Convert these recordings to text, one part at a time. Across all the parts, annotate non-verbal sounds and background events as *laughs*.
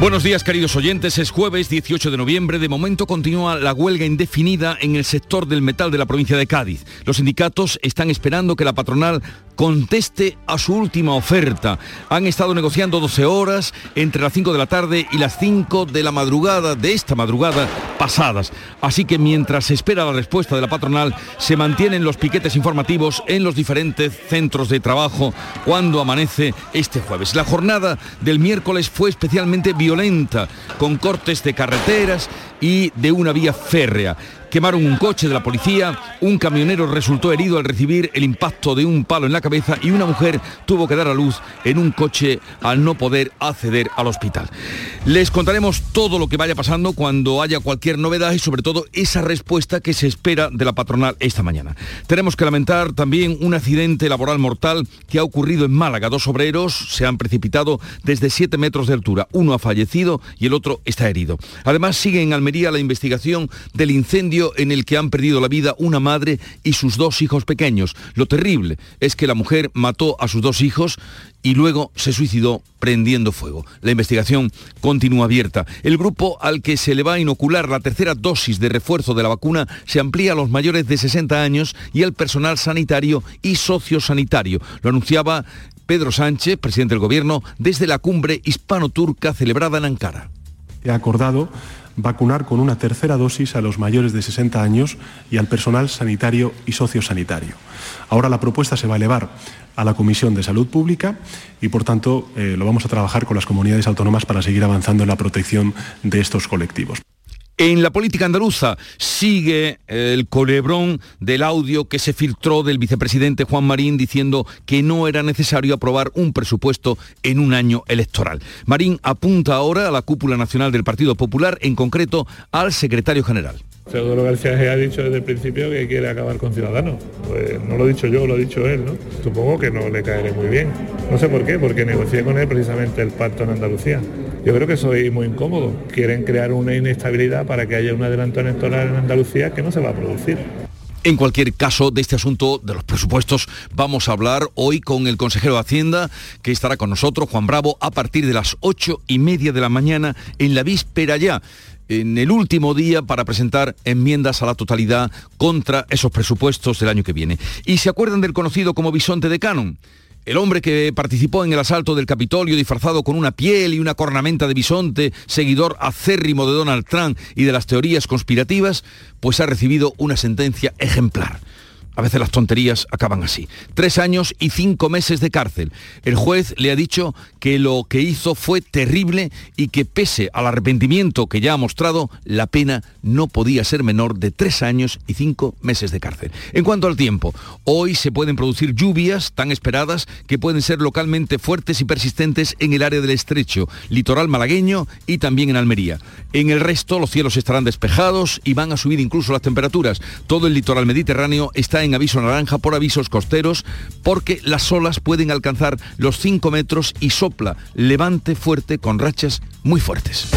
Buenos días queridos oyentes, es jueves 18 de noviembre, de momento continúa la huelga indefinida en el sector del metal de la provincia de Cádiz. Los sindicatos están esperando que la patronal conteste a su última oferta. Han estado negociando 12 horas entre las 5 de la tarde y las 5 de la madrugada, de esta madrugada pasadas. Así que mientras se espera la respuesta de la patronal, se mantienen los piquetes informativos en los diferentes centros de trabajo cuando amanece este jueves. La jornada del miércoles fue especialmente violenta, con cortes de carreteras y de una vía férrea quemaron un coche de la policía, un camionero resultó herido al recibir el impacto de un palo en la cabeza y una mujer tuvo que dar a luz en un coche al no poder acceder al hospital. Les contaremos todo lo que vaya pasando cuando haya cualquier novedad y sobre todo esa respuesta que se espera de la patronal esta mañana. Tenemos que lamentar también un accidente laboral mortal que ha ocurrido en Málaga. Dos obreros se han precipitado desde 7 metros de altura. Uno ha fallecido y el otro está herido. Además sigue en Almería la investigación del incendio en el que han perdido la vida una madre y sus dos hijos pequeños. Lo terrible es que la mujer mató a sus dos hijos y luego se suicidó prendiendo fuego. La investigación continúa abierta. El grupo al que se le va a inocular la tercera dosis de refuerzo de la vacuna se amplía a los mayores de 60 años y al personal sanitario y sociosanitario. Lo anunciaba Pedro Sánchez, presidente del Gobierno, desde la cumbre hispano-turca celebrada en Ankara. He acordado vacunar con una tercera dosis a los mayores de 60 años y al personal sanitario y sociosanitario. Ahora la propuesta se va a elevar a la Comisión de Salud Pública y, por tanto, eh, lo vamos a trabajar con las comunidades autónomas para seguir avanzando en la protección de estos colectivos. En la política andaluza sigue el colebrón del audio que se filtró del vicepresidente Juan Marín diciendo que no era necesario aprobar un presupuesto en un año electoral. Marín apunta ahora a la cúpula nacional del Partido Popular, en concreto al secretario general. Teodoro García ha dicho desde el principio que quiere acabar con Ciudadanos. Pues no lo he dicho yo, lo ha dicho él, ¿no? Supongo que no le caeré muy bien. No sé por qué, porque negocié con él precisamente el pacto en Andalucía. Yo creo que soy muy incómodo. Quieren crear una inestabilidad para que haya un adelanto electoral en Andalucía que no se va a producir. En cualquier caso, de este asunto de los presupuestos vamos a hablar hoy con el consejero de Hacienda, que estará con nosotros, Juan Bravo, a partir de las ocho y media de la mañana, en la víspera ya en el último día para presentar enmiendas a la totalidad contra esos presupuestos del año que viene. ¿Y se acuerdan del conocido como bisonte de Canon? El hombre que participó en el asalto del Capitolio disfrazado con una piel y una cornamenta de bisonte, seguidor acérrimo de Donald Trump y de las teorías conspirativas, pues ha recibido una sentencia ejemplar. A veces las tonterías acaban así. Tres años y cinco meses de cárcel. El juez le ha dicho que lo que hizo fue terrible y que pese al arrepentimiento que ya ha mostrado, la pena no podía ser menor de tres años y cinco meses de cárcel. En cuanto al tiempo, hoy se pueden producir lluvias tan esperadas que pueden ser localmente fuertes y persistentes en el área del estrecho, litoral malagueño y también en Almería. En el resto los cielos estarán despejados y van a subir incluso las temperaturas. Todo el litoral mediterráneo está en aviso naranja por avisos costeros porque las olas pueden alcanzar los 5 metros y sopla levante fuerte con rachas muy fuertes.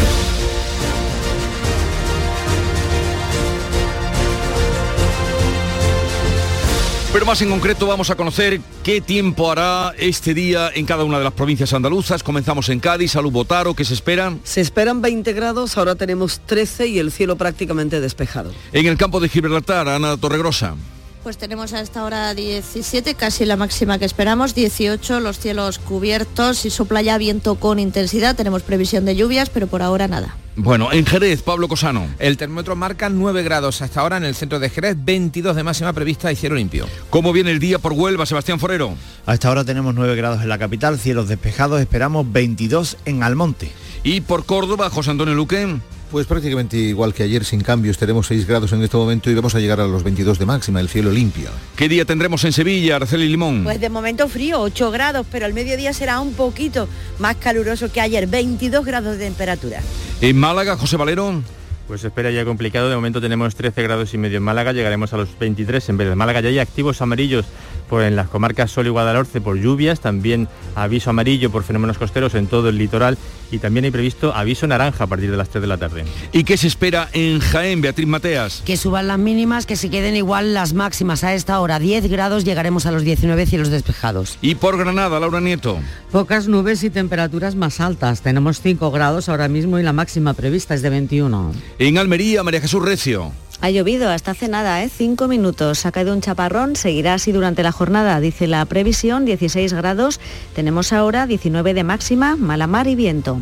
Pero más en concreto vamos a conocer qué tiempo hará este día en cada una de las provincias andaluzas. Comenzamos en Cádiz, Salud Botaro, ¿qué se esperan? Se esperan 20 grados, ahora tenemos 13 y el cielo prácticamente despejado. En el campo de Gibraltar, Ana Torregrosa. Pues tenemos a esta hora 17, casi la máxima que esperamos, 18, los cielos cubiertos y sopla ya viento con intensidad, tenemos previsión de lluvias, pero por ahora nada. Bueno, en Jerez, Pablo Cosano. El termómetro marca 9 grados hasta ahora en el centro de Jerez, 22 de máxima prevista y cielo limpio. ¿Cómo viene el día por Huelva, Sebastián Forero? A esta hora tenemos 9 grados en la capital, cielos despejados, esperamos 22 en Almonte. ¿Y por Córdoba, José Antonio Luque? Pues prácticamente igual que ayer, sin cambios, tenemos 6 grados en este momento y vamos a llegar a los 22 de máxima, el cielo limpio. ¿Qué día tendremos en Sevilla, Araceli Limón? Pues de momento frío, 8 grados, pero al mediodía será un poquito más caluroso que ayer, 22 grados de temperatura. ¿En Málaga, José Valero? Pues espera ya complicado, de momento tenemos 13 grados y medio en Málaga, llegaremos a los 23 en vez de Málaga ya hay activos amarillos pues en las comarcas Sol y Guadalhorce por lluvias, también aviso amarillo por fenómenos costeros en todo el litoral y también hay previsto aviso naranja a partir de las 3 de la tarde. ¿Y qué se espera en Jaén, Beatriz Mateas? Que suban las mínimas, que se queden igual las máximas a esta hora. 10 grados llegaremos a los 19 cielos despejados. ¿Y por Granada, Laura Nieto? Pocas nubes y temperaturas más altas. Tenemos 5 grados ahora mismo y la máxima prevista es de 21. En Almería, María Jesús Recio. Ha llovido hasta hace nada, ¿eh? cinco minutos. Ha caído un chaparrón, seguirá así durante la jornada, dice la previsión, 16 grados. Tenemos ahora 19 de máxima, mala mar y viento.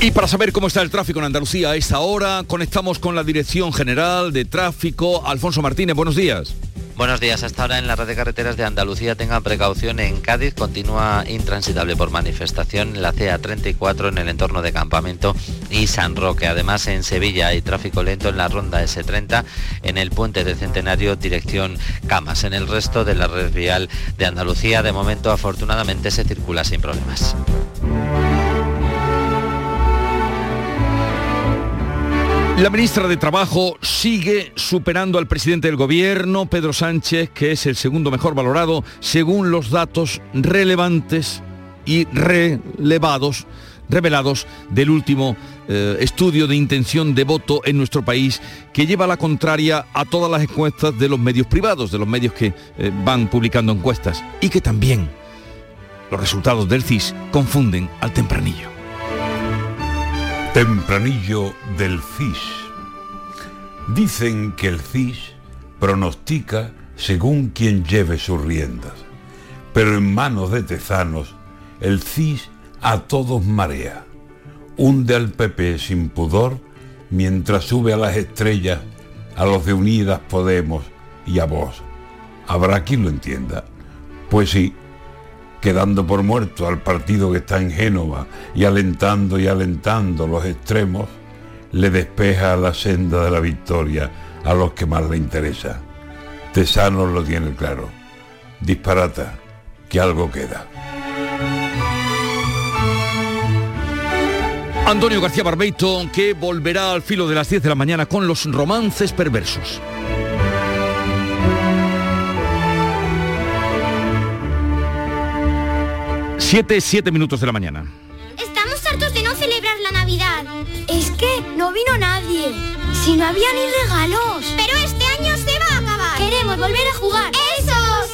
Y para saber cómo está el tráfico en Andalucía a esta hora, conectamos con la Dirección General de Tráfico. Alfonso Martínez, buenos días. Buenos días. Hasta ahora en la red de carreteras de Andalucía tengan precaución. En Cádiz continúa intransitable por manifestación en la CA34 en el entorno de Campamento y San Roque. Además en Sevilla hay tráfico lento en la ronda S30 en el puente de Centenario dirección Camas. En el resto de la red vial de Andalucía de momento afortunadamente se circula sin problemas. La ministra de Trabajo sigue superando al presidente del gobierno, Pedro Sánchez, que es el segundo mejor valorado según los datos relevantes y relevados revelados del último eh, estudio de intención de voto en nuestro país que lleva la contraria a todas las encuestas de los medios privados, de los medios que eh, van publicando encuestas y que también los resultados del CIS confunden al tempranillo. Tempranillo del CIS. Dicen que el CIS pronostica según quien lleve sus riendas, pero en manos de tezanos el CIS a todos marea, hunde al PP sin pudor mientras sube a las estrellas a los de Unidas Podemos y a vos. Habrá quien lo entienda. Pues sí, quedando por muerto al partido que está en Génova y alentando y alentando los extremos, le despeja la senda de la victoria a los que más le interesa. Tesano lo tiene claro. Disparata, que algo queda. Antonio García Barbeito, que volverá al filo de las 10 de la mañana con los romances perversos. Siete, siete minutos de la mañana. Estamos hartos de no celebrar la Navidad. Es que no vino nadie. Si no había ni regalos. Pero este año se va a acabar. Queremos volver a jugar. ¡Esos! *laughs*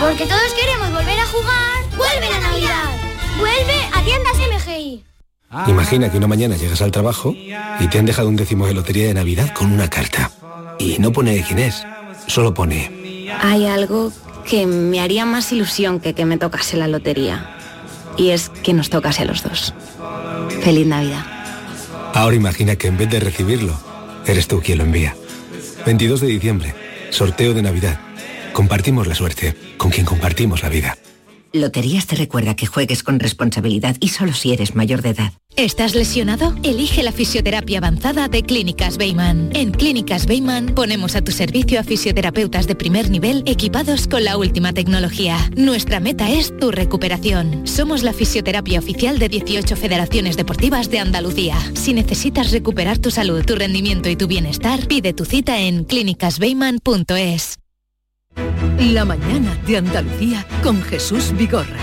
Porque todos queremos volver a jugar. ¡Vuelve la Navidad! ¡Vuelve a tiendas MGI! Imagina que una mañana llegas al trabajo y te han dejado un décimo de lotería de Navidad con una carta. Y no pone quién es, solo pone... Hay algo que me haría más ilusión que que me tocase la lotería. Y es que nos tocase a los dos. Feliz Navidad. Ahora imagina que en vez de recibirlo, eres tú quien lo envía. 22 de diciembre, sorteo de Navidad. Compartimos la suerte con quien compartimos la vida. Loterías te recuerda que juegues con responsabilidad y solo si eres mayor de edad. ¿Estás lesionado? Elige la fisioterapia avanzada de Clínicas Beyman. En Clínicas Beyman ponemos a tu servicio a fisioterapeutas de primer nivel equipados con la última tecnología. Nuestra meta es tu recuperación. Somos la fisioterapia oficial de 18 federaciones deportivas de Andalucía. Si necesitas recuperar tu salud, tu rendimiento y tu bienestar, pide tu cita en clínicasbeyman.es. La mañana de Andalucía con Jesús Vigorra.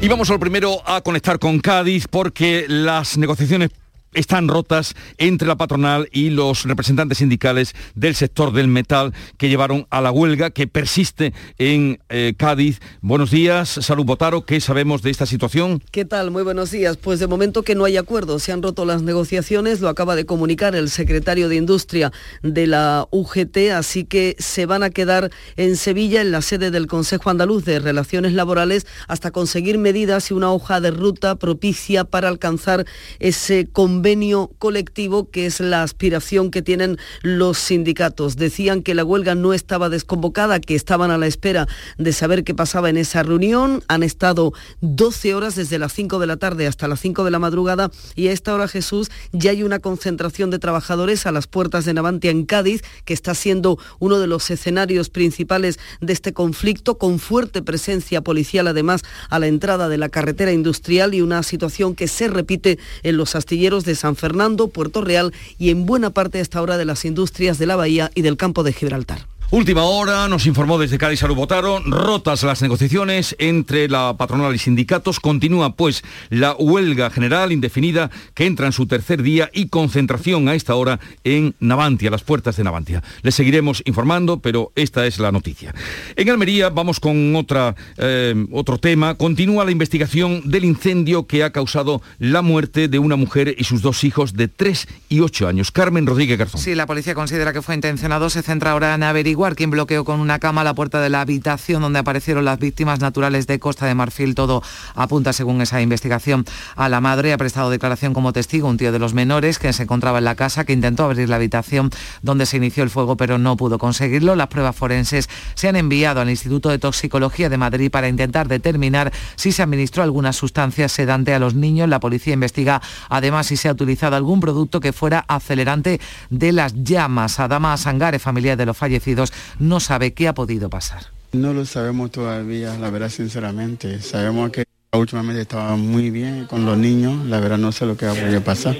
Y vamos al primero a conectar con Cádiz porque las negociaciones están rotas entre la patronal y los representantes sindicales del sector del metal que llevaron a la huelga que persiste en eh, Cádiz. Buenos días, Salud Botaro, ¿qué sabemos de esta situación? ¿Qué tal? Muy buenos días. Pues de momento que no hay acuerdo, se han roto las negociaciones, lo acaba de comunicar el secretario de Industria de la UGT, así que se van a quedar en Sevilla, en la sede del Consejo Andaluz de Relaciones Laborales, hasta conseguir medidas y una hoja de ruta propicia para alcanzar ese convenio convenio colectivo, que es la aspiración que tienen los sindicatos. Decían que la huelga no estaba desconvocada, que estaban a la espera de saber qué pasaba en esa reunión. Han estado 12 horas desde las 5 de la tarde hasta las 5 de la madrugada y a esta hora, Jesús, ya hay una concentración de trabajadores a las puertas de Navantia en Cádiz, que está siendo uno de los escenarios principales de este conflicto, con fuerte presencia policial además a la entrada de la carretera industrial y una situación que se repite en los astilleros de San Fernando, Puerto Real y en buena parte a esta hora de las industrias de la Bahía y del campo de Gibraltar. Última hora, nos informó desde Cádiz Salud Botaro, rotas las negociaciones entre la patronal y sindicatos, continúa pues la huelga general indefinida que entra en su tercer día y concentración a esta hora en Navantia, las puertas de Navantia. Les seguiremos informando, pero esta es la noticia. En Almería vamos con otra, eh, otro tema, continúa la investigación del incendio que ha causado la muerte de una mujer y sus dos hijos de 3 y 8 años. Carmen Rodríguez Garzón. Sí, la policía considera que fue intencionado, se centra ahora en averiguar quien bloqueó con una cama la puerta de la habitación donde aparecieron las víctimas naturales de Costa de Marfil. Todo apunta, según esa investigación, a la madre. Ha prestado declaración como testigo un tío de los menores que se encontraba en la casa, que intentó abrir la habitación donde se inició el fuego, pero no pudo conseguirlo. Las pruebas forenses se han enviado al Instituto de Toxicología de Madrid para intentar determinar si se administró alguna sustancia sedante a los niños. La policía investiga además si se ha utilizado algún producto que fuera acelerante de las llamas. Adama Sangare, familia de los fallecidos, no sabe qué ha podido pasar. No lo sabemos todavía, la verdad, sinceramente. Sabemos que últimamente estaba muy bien con los niños, la verdad no sé lo que va a poder pasar.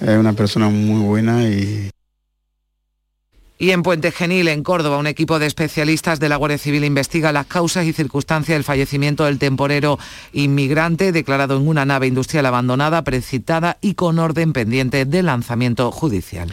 Es una persona muy buena y y en Puente Genil, en Córdoba, un equipo de especialistas de la Guardia Civil investiga las causas y circunstancias del fallecimiento del temporero inmigrante declarado en una nave industrial abandonada, precitada y con orden pendiente de lanzamiento judicial.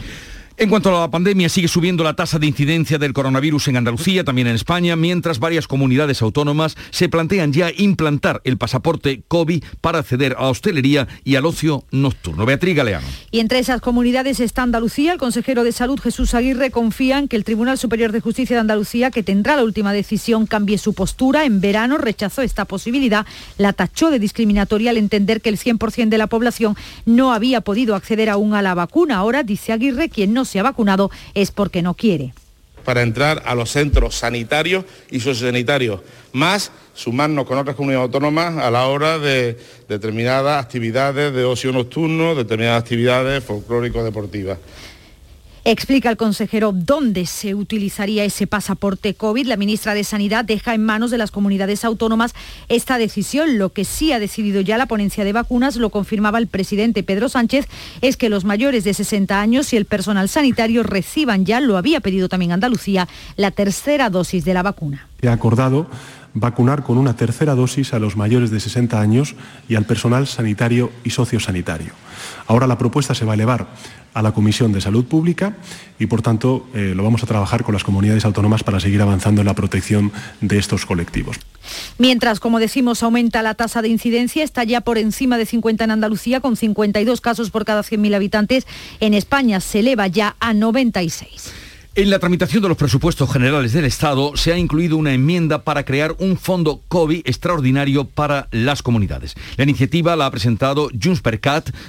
En cuanto a la pandemia, sigue subiendo la tasa de incidencia del coronavirus en Andalucía, también en España, mientras varias comunidades autónomas se plantean ya implantar el pasaporte COVID para acceder a hostelería y al ocio nocturno. Beatriz Galeano. Y entre esas comunidades está Andalucía. El consejero de Salud, Jesús Aguirre, confía en que el Tribunal Superior de Justicia de Andalucía, que tendrá la última decisión, cambie su postura. En verano rechazó esta posibilidad, la tachó de discriminatoria al entender que el 100% de la población no había podido acceder aún a la vacuna. Ahora, dice Aguirre, quien no se ha vacunado es porque no quiere para entrar a los centros sanitarios y sociosanitarios, más sumarnos con otras comunidades autónomas a la hora de determinadas actividades de ocio nocturno, determinadas actividades folclórico-deportivas. Explica el consejero dónde se utilizaría ese pasaporte COVID. La ministra de Sanidad deja en manos de las comunidades autónomas esta decisión. Lo que sí ha decidido ya la ponencia de vacunas, lo confirmaba el presidente Pedro Sánchez, es que los mayores de 60 años y el personal sanitario reciban ya, lo había pedido también Andalucía, la tercera dosis de la vacuna. He acordado vacunar con una tercera dosis a los mayores de 60 años y al personal sanitario y sociosanitario. Ahora la propuesta se va a elevar a la Comisión de Salud Pública y, por tanto, eh, lo vamos a trabajar con las comunidades autónomas para seguir avanzando en la protección de estos colectivos. Mientras, como decimos, aumenta la tasa de incidencia, está ya por encima de 50 en Andalucía, con 52 casos por cada 100.000 habitantes. En España se eleva ya a 96. En la tramitación de los presupuestos generales del Estado se ha incluido una enmienda para crear un fondo COVID extraordinario para las comunidades. La iniciativa la ha presentado Junts per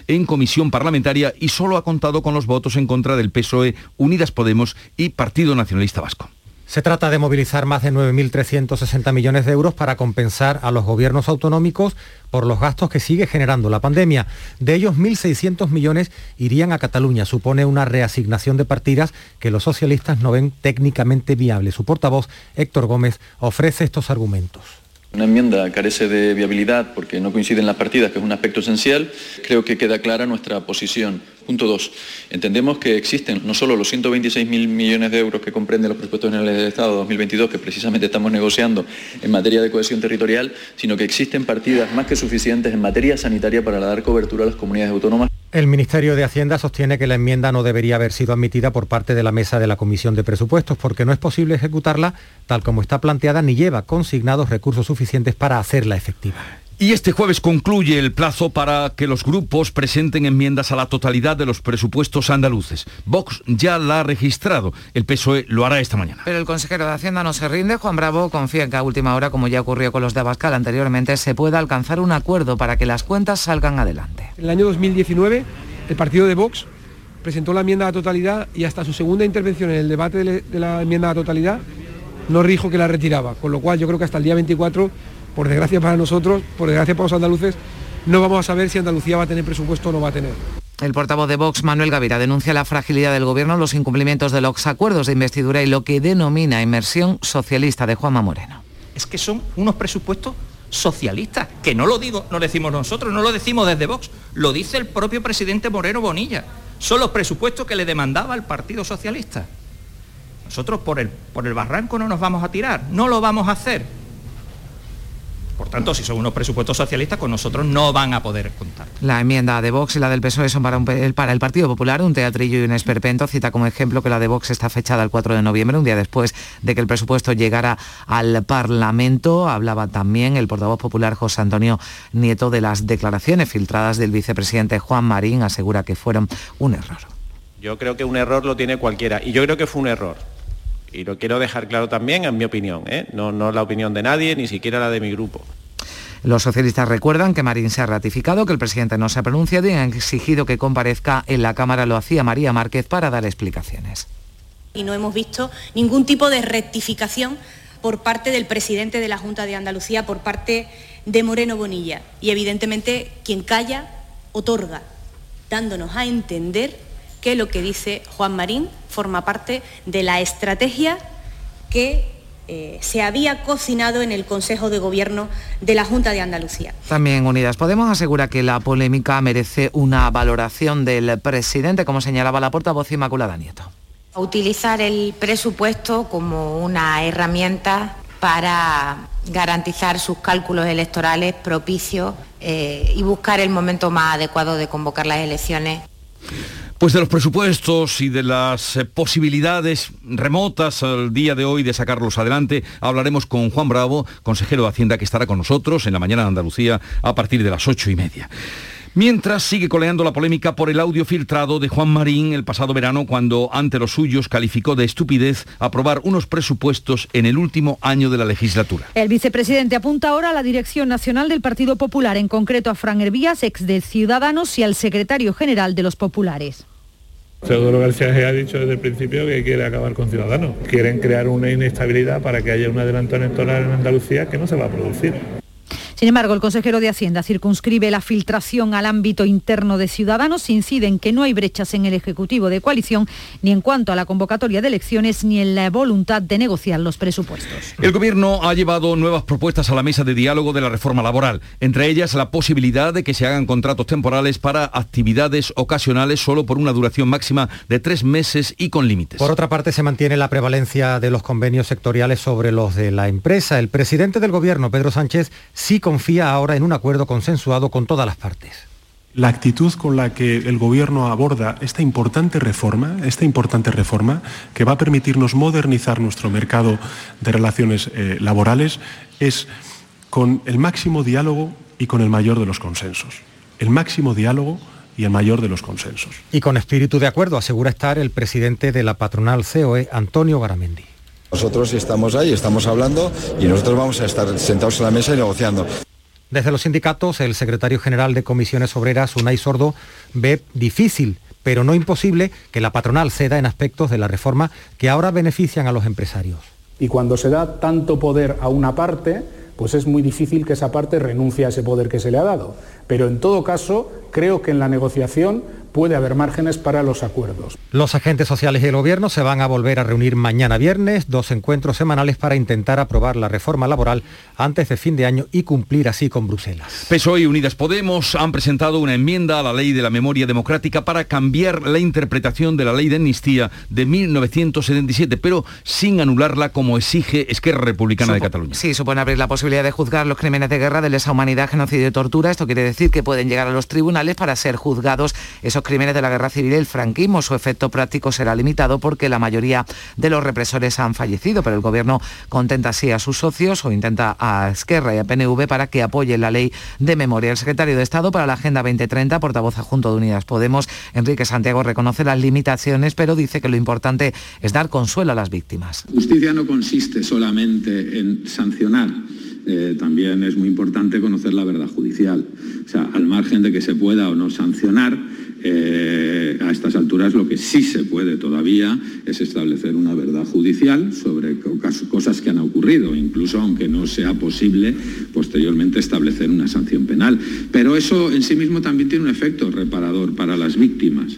en comisión parlamentaria y solo ha contado con los votos en contra del PSOE, Unidas Podemos y Partido Nacionalista Vasco. Se trata de movilizar más de 9.360 millones de euros para compensar a los gobiernos autonómicos por los gastos que sigue generando la pandemia. De ellos, 1.600 millones irían a Cataluña. Supone una reasignación de partidas que los socialistas no ven técnicamente viable. Su portavoz, Héctor Gómez, ofrece estos argumentos. Una enmienda carece de viabilidad porque no coinciden las partidas, que es un aspecto esencial. Creo que queda clara nuestra posición. Punto dos. Entendemos que existen no solo los 126.000 millones de euros que comprenden los presupuestos generales del Estado 2022, que precisamente estamos negociando en materia de cohesión territorial, sino que existen partidas más que suficientes en materia sanitaria para dar cobertura a las comunidades autónomas. El Ministerio de Hacienda sostiene que la enmienda no debería haber sido admitida por parte de la mesa de la Comisión de Presupuestos porque no es posible ejecutarla tal como está planteada ni lleva consignados recursos suficientes para hacerla efectiva. Y este jueves concluye el plazo para que los grupos presenten enmiendas a la totalidad de los presupuestos andaluces. Vox ya la ha registrado. El PSOE lo hará esta mañana. Pero el consejero de Hacienda no se rinde. Juan Bravo confía en que a última hora, como ya ocurrió con los de Abascal anteriormente, se pueda alcanzar un acuerdo para que las cuentas salgan adelante. En el año 2019 el partido de Vox presentó la enmienda a la totalidad y hasta su segunda intervención en el debate de, la enmienda a la totalidad no dijo que la retiraba, con lo cual yo creo que hasta el día 24, por desgracia para nosotros, por desgracia para los andaluces, no vamos a saber si Andalucía va a tener presupuesto o no va a tener. El portavoz de Vox, Manuel Gavira, denuncia la fragilidad del Gobierno, los incumplimientos de los acuerdos de investidura y lo que denomina inmersión socialista de Juanma Moreno. Es que son unos presupuestos socialistas, que no lo digo, no lo decimos nosotros, no lo decimos desde Vox, lo dice el propio presidente Moreno Bonilla. Son los presupuestos que le demandaba el Partido Socialista. Nosotros por el, por el barranco no nos vamos a tirar, no lo vamos a hacer. Por tanto, si son unos presupuestos socialistas, con nosotros no van a poder contar. La enmienda de Vox y la del PSOE son para, para el Partido Popular, un teatrillo y un esperpento. Cita como ejemplo que la de Vox está fechada el 4 de noviembre, un día después de que el presupuesto llegara al Parlamento. Hablaba también el portavoz popular José Antonio Nieto de las declaraciones filtradas del vicepresidente Juan Marín. Asegura que fueron un error. Yo creo que un error lo tiene cualquiera y yo creo que fue un error y lo quiero dejar claro también en mi opinión, ¿eh? no, no es la opinión de nadie, ni siquiera la de mi grupo. Los socialistas recuerdan que Marín se ha ratificado, que el presidente no se ha pronunciado y han exigido que comparezca en la Cámara. Lo hacía María Márquez para dar explicaciones. Y no hemos visto ningún tipo de rectificación por parte del presidente de la Junta de Andalucía, por parte de Moreno Bonilla. Y evidentemente quien calla, otorga, dándonos a entender que lo que dice Juan Marín forma parte de la estrategia que eh, se había cocinado en el Consejo de Gobierno de la Junta de Andalucía. También Unidas Podemos asegura que la polémica merece una valoración del presidente, como señalaba la portavoz Inmaculada Nieto. Utilizar el presupuesto como una herramienta para garantizar sus cálculos electorales propicios eh, y buscar el momento más adecuado de convocar las elecciones. Pues de los presupuestos y de las eh, posibilidades remotas al día de hoy de sacarlos adelante, hablaremos con Juan Bravo, consejero de Hacienda, que estará con nosotros en la mañana de Andalucía a partir de las ocho y media. Mientras sigue coleando la polémica por el audio filtrado de Juan Marín el pasado verano cuando ante los suyos calificó de estupidez aprobar unos presupuestos en el último año de la legislatura. El vicepresidente apunta ahora a la Dirección Nacional del Partido Popular, en concreto a Fran Hervías, ex de Ciudadanos, y al secretario general de los Populares. Teodoro García ha dicho desde el principio que quiere acabar con Ciudadanos. Quieren crear una inestabilidad para que haya un adelanto electoral en Andalucía que no se va a producir. Sin embargo, el consejero de Hacienda circunscribe la filtración al ámbito interno de Ciudadanos, incide en que no hay brechas en el Ejecutivo de coalición, ni en cuanto a la convocatoria de elecciones, ni en la voluntad de negociar los presupuestos. El Gobierno ha llevado nuevas propuestas a la mesa de diálogo de la reforma laboral, entre ellas la posibilidad de que se hagan contratos temporales para actividades ocasionales solo por una duración máxima de tres meses y con límites. Por otra parte, se mantiene la prevalencia de los convenios sectoriales sobre los de la empresa. El presidente del Gobierno, Pedro Sánchez, sí confía ahora en un acuerdo consensuado con todas las partes. La actitud con la que el Gobierno aborda esta importante reforma, esta importante reforma que va a permitirnos modernizar nuestro mercado de relaciones eh, laborales, es con el máximo diálogo y con el mayor de los consensos. El máximo diálogo y el mayor de los consensos. Y con espíritu de acuerdo asegura estar el presidente de la patronal COE, Antonio Garamendi. Nosotros estamos ahí, estamos hablando y nosotros vamos a estar sentados en la mesa y negociando. Desde los sindicatos, el secretario general de Comisiones Obreras, Unai Sordo, ve difícil, pero no imposible, que la patronal ceda en aspectos de la reforma que ahora benefician a los empresarios. Y cuando se da tanto poder a una parte, pues es muy difícil que esa parte renuncie a ese poder que se le ha dado. Pero en todo caso, creo que en la negociación puede haber márgenes para los acuerdos. Los agentes sociales y el gobierno se van a volver a reunir mañana viernes, dos encuentros semanales para intentar aprobar la reforma laboral antes de fin de año y cumplir así con Bruselas. PSOE y Unidas Podemos han presentado una enmienda a la ley de la memoria democrática para cambiar la interpretación de la ley de amnistía de 1977, pero sin anularla como exige Esquerra Republicana de Cataluña. Sí, supone abrir la posibilidad de juzgar los crímenes de guerra, de lesa humanidad, genocidio y tortura. Esto quiere decir que pueden llegar a los tribunales para ser juzgados esos crímenes de la guerra civil el franquismo. Su efecto práctico será limitado porque la mayoría de los represores han fallecido, pero el gobierno contenta así a sus socios o intenta a Esquerra y a PNV para que apoyen la ley de memoria. El secretario de Estado para la Agenda 2030, portavoz adjunto de Unidas Podemos, Enrique Santiago, reconoce las limitaciones, pero dice que lo importante es dar consuelo a las víctimas. Justicia no consiste solamente en sancionar eh, también es muy importante conocer la verdad judicial. O sea, al margen de que se pueda o no sancionar, eh, a estas alturas lo que sí se puede todavía es establecer una verdad judicial sobre cosas que han ocurrido, incluso aunque no sea posible posteriormente establecer una sanción penal. Pero eso en sí mismo también tiene un efecto reparador para las víctimas.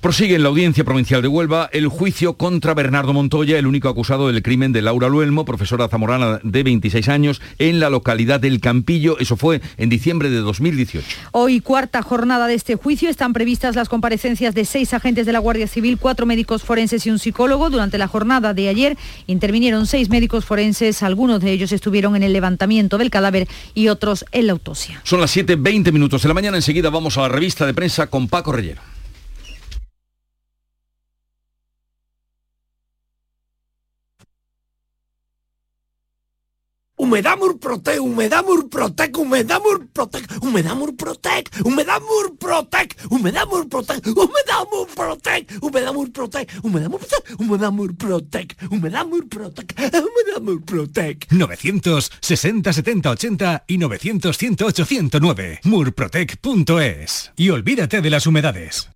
Prosigue en la Audiencia Provincial de Huelva el juicio contra Bernardo Montoya, el único acusado del crimen de Laura Luelmo, profesora zamorana de 26 años, en la localidad del Campillo. Eso fue en diciembre de 2018. Hoy, cuarta jornada de este juicio, están previstas las comparecencias de seis agentes de la Guardia Civil, cuatro médicos forenses y un psicólogo. Durante la jornada de ayer intervinieron seis médicos forenses, algunos de ellos estuvieron en el levantamiento del cadáver y otros en la autopsia. Son las 7.20 minutos de la mañana, enseguida vamos a la revista de prensa con Paco Rellero. Humedamur Protec, Humedamur Protec, Humedamur Protec, Humedamur Protec, Humedamur Protec, Humedamur Protec, Humedamur Protec, Humedamur Protec, Humedamur Protec, Humedamur Protec, Humedamur Protec, Humedamur Protec. 960 70 80 y 900 108 109 murprotec.es. Y olvídate de las humedades.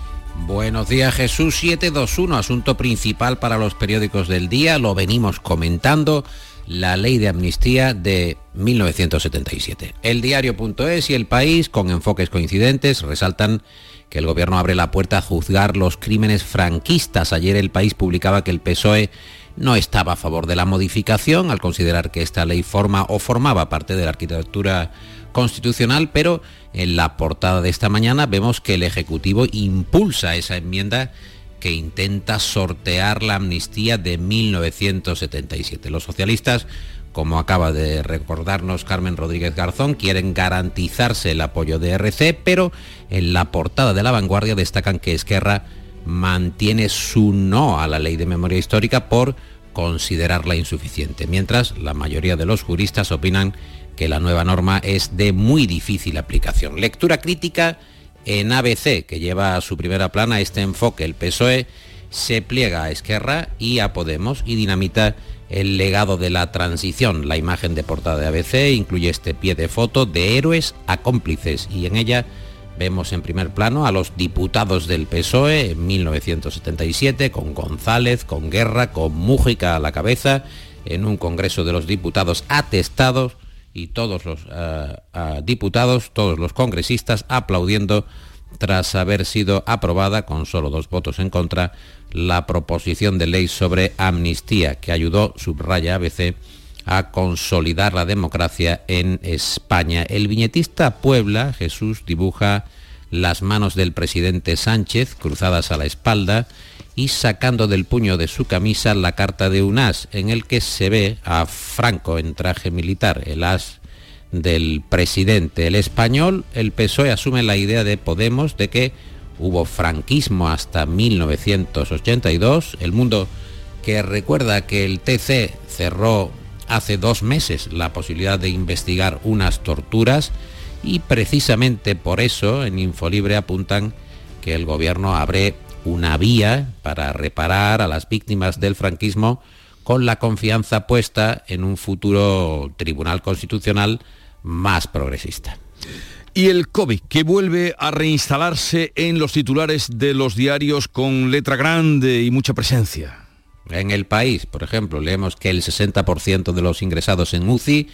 Buenos días Jesús 721, asunto principal para los periódicos del día, lo venimos comentando, la ley de amnistía de 1977. El diario.es y el país, con enfoques coincidentes, resaltan que el gobierno abre la puerta a juzgar los crímenes franquistas. Ayer el país publicaba que el PSOE no estaba a favor de la modificación al considerar que esta ley forma o formaba parte de la arquitectura constitucional, pero en la portada de esta mañana vemos que el Ejecutivo impulsa esa enmienda que intenta sortear la amnistía de 1977. Los socialistas, como acaba de recordarnos Carmen Rodríguez Garzón, quieren garantizarse el apoyo de RC, pero en la portada de la vanguardia destacan que Esquerra mantiene su no a la ley de memoria histórica por considerarla insuficiente, mientras la mayoría de los juristas opinan que la nueva norma es de muy difícil aplicación. Lectura crítica en ABC, que lleva a su primera plana este enfoque. El PSOE se pliega a Esquerra y a Podemos y dinamita el legado de la transición. La imagen de portada de ABC incluye este pie de foto de héroes a cómplices y en ella vemos en primer plano a los diputados del PSOE en 1977 con González, con Guerra, con Mújica a la cabeza en un Congreso de los Diputados atestados y todos los eh, diputados, todos los congresistas aplaudiendo tras haber sido aprobada con solo dos votos en contra la proposición de ley sobre amnistía que ayudó, subraya ABC, a consolidar la democracia en España. El viñetista Puebla, Jesús, dibuja las manos del presidente Sánchez cruzadas a la espalda y sacando del puño de su camisa la carta de un as en el que se ve a Franco en traje militar, el as del presidente. El español, el PSOE asume la idea de Podemos de que hubo franquismo hasta 1982. El mundo que recuerda que el TC cerró hace dos meses la posibilidad de investigar unas torturas y precisamente por eso en Infolibre apuntan que el gobierno abre una vía para reparar a las víctimas del franquismo con la confianza puesta en un futuro Tribunal Constitucional más progresista. Y el COVID, que vuelve a reinstalarse en los titulares de los diarios con letra grande y mucha presencia. En el país, por ejemplo, leemos que el 60% de los ingresados en UCI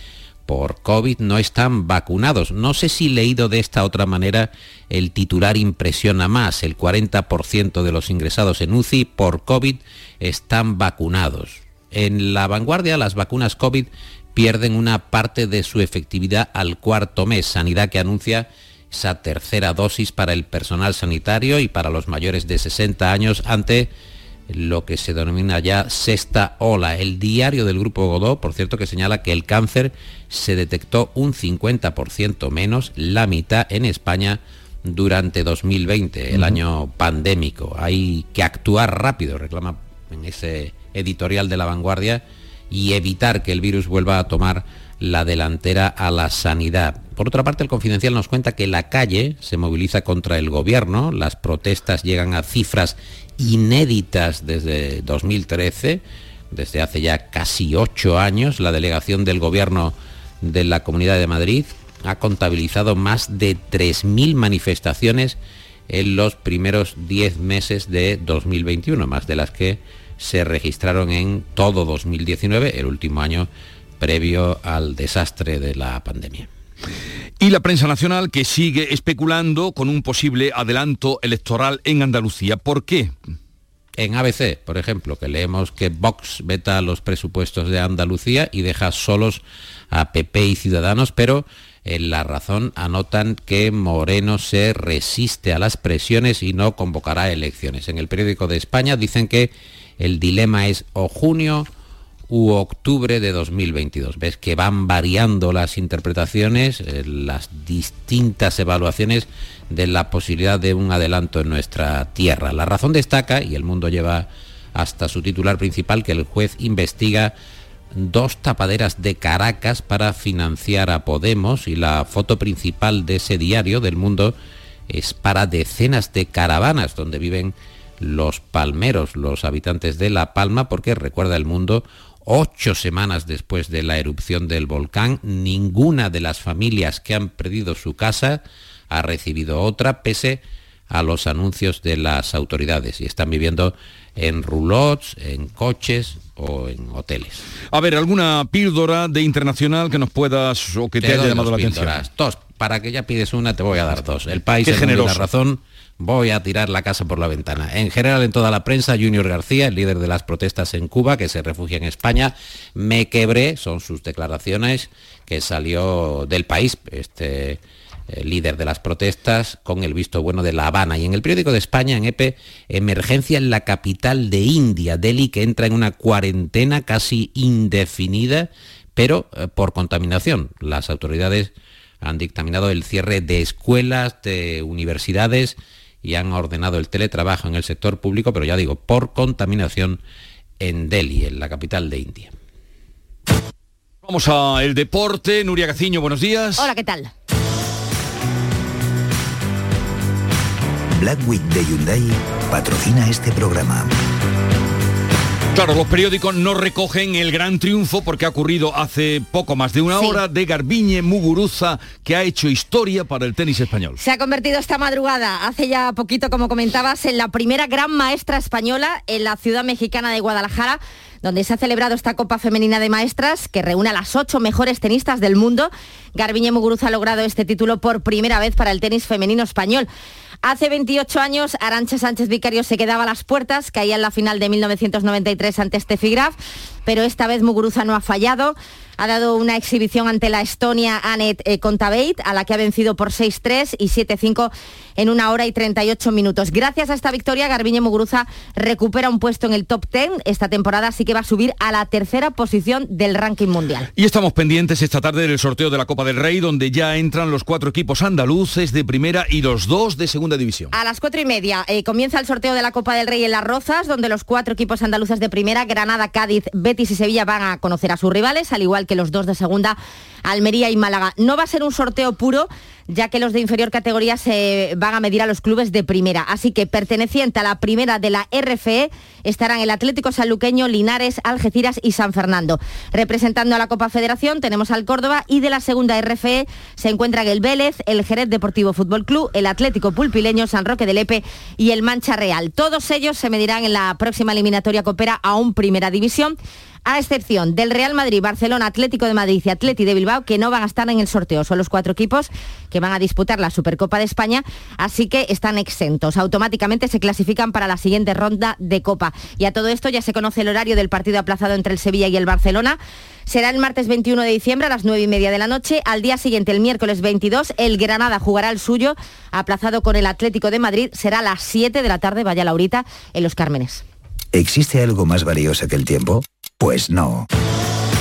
por COVID no están vacunados. No sé si leído de esta otra manera el titular impresiona más. El 40% de los ingresados en UCI por COVID están vacunados. En la vanguardia las vacunas COVID pierden una parte de su efectividad al cuarto mes. Sanidad que anuncia esa tercera dosis para el personal sanitario y para los mayores de 60 años ante lo que se denomina ya sexta ola. El diario del Grupo Godó, por cierto, que señala que el cáncer se detectó un 50% menos, la mitad en España, durante 2020, el año pandémico. Hay que actuar rápido, reclama en ese editorial de la vanguardia, y evitar que el virus vuelva a tomar la delantera a la sanidad. Por otra parte, el Confidencial nos cuenta que la calle se moviliza contra el gobierno, las protestas llegan a cifras inéditas desde 2013, desde hace ya casi ocho años, la delegación del gobierno de la Comunidad de Madrid ha contabilizado más de 3.000 manifestaciones en los primeros 10 meses de 2021, más de las que se registraron en todo 2019, el último año previo al desastre de la pandemia. Y la prensa nacional que sigue especulando con un posible adelanto electoral en Andalucía. ¿Por qué? En ABC, por ejemplo, que leemos que Vox veta los presupuestos de Andalucía y deja solos a PP y Ciudadanos, pero en La Razón anotan que Moreno se resiste a las presiones y no convocará elecciones. En el periódico de España dicen que el dilema es o junio u octubre de 2022. Ves que van variando las interpretaciones, eh, las distintas evaluaciones de la posibilidad de un adelanto en nuestra tierra. La razón destaca, y el mundo lleva hasta su titular principal, que el juez investiga dos tapaderas de Caracas para financiar a Podemos y la foto principal de ese diario del mundo es para decenas de caravanas donde viven los palmeros, los habitantes de La Palma, porque recuerda el mundo, ocho semanas después de la erupción del volcán, ninguna de las familias que han perdido su casa ha recibido otra, pese a los anuncios de las autoridades, y están viviendo en roulots, en coches o en hoteles. A ver, ¿alguna píldora de internacional que nos puedas o que te, haya llamado la atención? Dos, para que ya pides una te voy a dar dos. El país es la razón voy a tirar la casa por la ventana. En general, en toda la prensa, Junior García, el líder de las protestas en Cuba, que se refugia en España, me quebré, son sus declaraciones, que salió del país, este eh, líder de las protestas, con el visto bueno de La Habana. Y en el periódico de España, en EPE, emergencia en la capital de India, Delhi, que entra en una cuarentena casi indefinida, pero eh, por contaminación. Las autoridades han dictaminado el cierre de escuelas, de universidades, y han ordenado el teletrabajo en el sector público, pero ya digo, por contaminación en Delhi, en la capital de India. Vamos a el deporte. Nuria Gaciño, buenos días. Hola, ¿qué tal? Blackwick de Hyundai patrocina este programa. Claro, los periódicos no recogen el gran triunfo porque ha ocurrido hace poco más de una hora de Garbiñe Muguruza, que ha hecho historia para el tenis español. Se ha convertido esta madrugada, hace ya poquito, como comentabas, en la primera gran maestra española en la ciudad mexicana de Guadalajara donde se ha celebrado esta Copa Femenina de Maestras que reúne a las ocho mejores tenistas del mundo. Garbiñe Muguruza ha logrado este título por primera vez para el tenis femenino español. Hace 28 años, Arancha Sánchez Vicario se quedaba a las puertas, caía en la final de 1993 ante Steffi Graf, pero esta vez Muguruza no ha fallado ha dado una exhibición ante la Estonia Anet eh, Kontaveit, a la que ha vencido por 6-3 y 7-5 en una hora y 38 minutos. Gracias a esta victoria, Garbiñe Muguruza recupera un puesto en el top 10 esta temporada, así que va a subir a la tercera posición del ranking mundial. Y estamos pendientes esta tarde del sorteo de la Copa del Rey, donde ya entran los cuatro equipos andaluces de primera y los dos de segunda división. A las cuatro y media eh, comienza el sorteo de la Copa del Rey en Las Rozas, donde los cuatro equipos andaluces de primera, Granada, Cádiz, Betis y Sevilla, van a conocer a sus rivales, al igual que los dos de segunda, Almería y Málaga. No va a ser un sorteo puro, ya que los de inferior categoría se van a medir a los clubes de primera. Así que perteneciente a la primera de la RFE estarán el Atlético Sanluqueño, Linares, Algeciras y San Fernando. Representando a la Copa Federación tenemos al Córdoba y de la segunda RFE se encuentran el Vélez, el Jerez Deportivo Fútbol Club, el Atlético Pulpileño, San Roque de Lepe y el Mancha Real. Todos ellos se medirán en la próxima eliminatoria Coopera a un Primera División a excepción del Real Madrid, Barcelona, Atlético de Madrid y Atleti de Bilbao, que no van a estar en el sorteo. Son los cuatro equipos que van a disputar la Supercopa de España, así que están exentos. Automáticamente se clasifican para la siguiente ronda de Copa. Y a todo esto ya se conoce el horario del partido aplazado entre el Sevilla y el Barcelona. Será el martes 21 de diciembre a las 9 y media de la noche. Al día siguiente, el miércoles 22, el Granada jugará el suyo, aplazado con el Atlético de Madrid. Será a las 7 de la tarde, vaya Laurita, en Los Cármenes. ¿Existe algo más valioso que el tiempo? Pues no.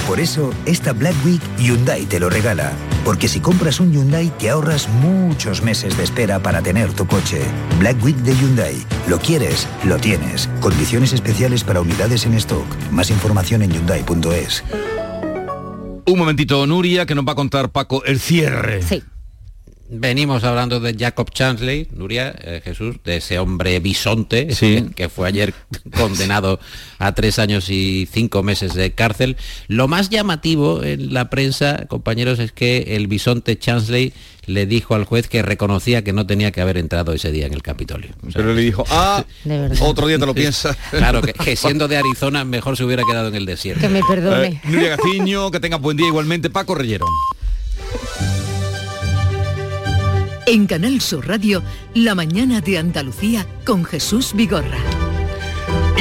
Por eso, esta Black Week Hyundai te lo regala. Porque si compras un Hyundai te ahorras muchos meses de espera para tener tu coche. Black Week de Hyundai. Lo quieres, lo tienes. Condiciones especiales para unidades en stock. Más información en hyundai.es. Un momentito, Nuria, que nos va a contar Paco el cierre. Sí. Venimos hablando de Jacob Chansley, Nuria, eh, Jesús, de ese hombre bisonte que fue ayer condenado a tres años y cinco meses de cárcel. Lo más llamativo en la prensa, compañeros, es que el bisonte Chansley le dijo al juez que reconocía que no tenía que haber entrado ese día en el Capitolio. Pero le dijo, ah, *laughs* otro día te lo piensas. Claro, que, que siendo de Arizona mejor se hubiera quedado en el desierto. Que me perdone. Eh, Nuria Gaciño, que tenga buen día igualmente. Paco Reyero. En Canal Sur Radio, La mañana de Andalucía con Jesús Vigorra.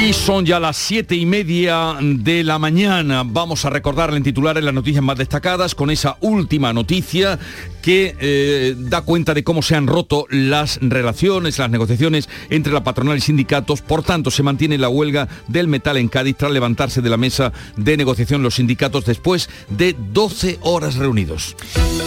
Y son ya las siete y media de la mañana. Vamos a recordarle en titulares las noticias más destacadas con esa última noticia que eh, da cuenta de cómo se han roto las relaciones, las negociaciones entre la patronal y sindicatos. Por tanto, se mantiene la huelga del metal en Cádiz tras levantarse de la mesa de negociación los sindicatos después de 12 horas reunidos.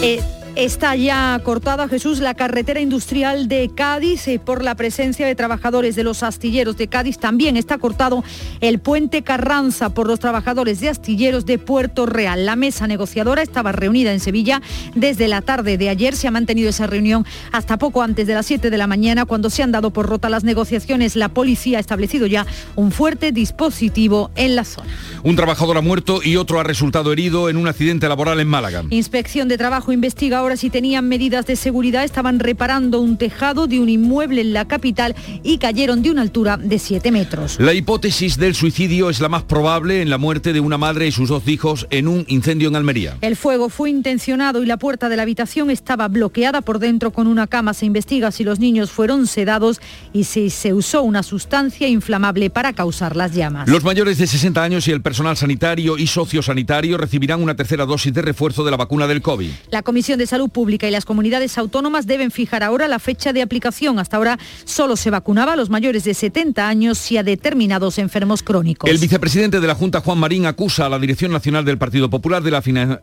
Eh, Está ya cortada, Jesús, la carretera industrial de Cádiz eh, por la presencia de trabajadores de los astilleros de Cádiz. También está cortado el puente Carranza por los trabajadores de astilleros de Puerto Real. La mesa negociadora estaba reunida en Sevilla desde la tarde de ayer. Se ha mantenido esa reunión hasta poco antes de las 7 de la mañana, cuando se han dado por rota las negociaciones. La policía ha establecido ya un fuerte dispositivo en la zona. Un trabajador ha muerto y otro ha resultado herido en un accidente laboral en Málaga. Inspección de Trabajo investiga ahora si tenían medidas de seguridad. Estaban reparando un tejado de un inmueble en la capital y cayeron de una altura de 7 metros. La hipótesis del suicidio es la más probable en la muerte de una madre y sus dos hijos en un incendio en Almería. El fuego fue intencionado y la puerta de la habitación estaba bloqueada por dentro con una cama. Se investiga si los niños fueron sedados y si se usó una sustancia inflamable para causar las llamas. Los mayores de 60 años y el personal sanitario y sociosanitario recibirán una tercera dosis de refuerzo de la vacuna del COVID. La Comisión de Salud Pública y las comunidades autónomas deben fijar ahora la fecha de aplicación. Hasta ahora solo se vacunaba a los mayores de 70 años y a determinados enfermos crónicos. El vicepresidente de la Junta, Juan Marín, acusa a la Dirección Nacional del Partido Popular de la,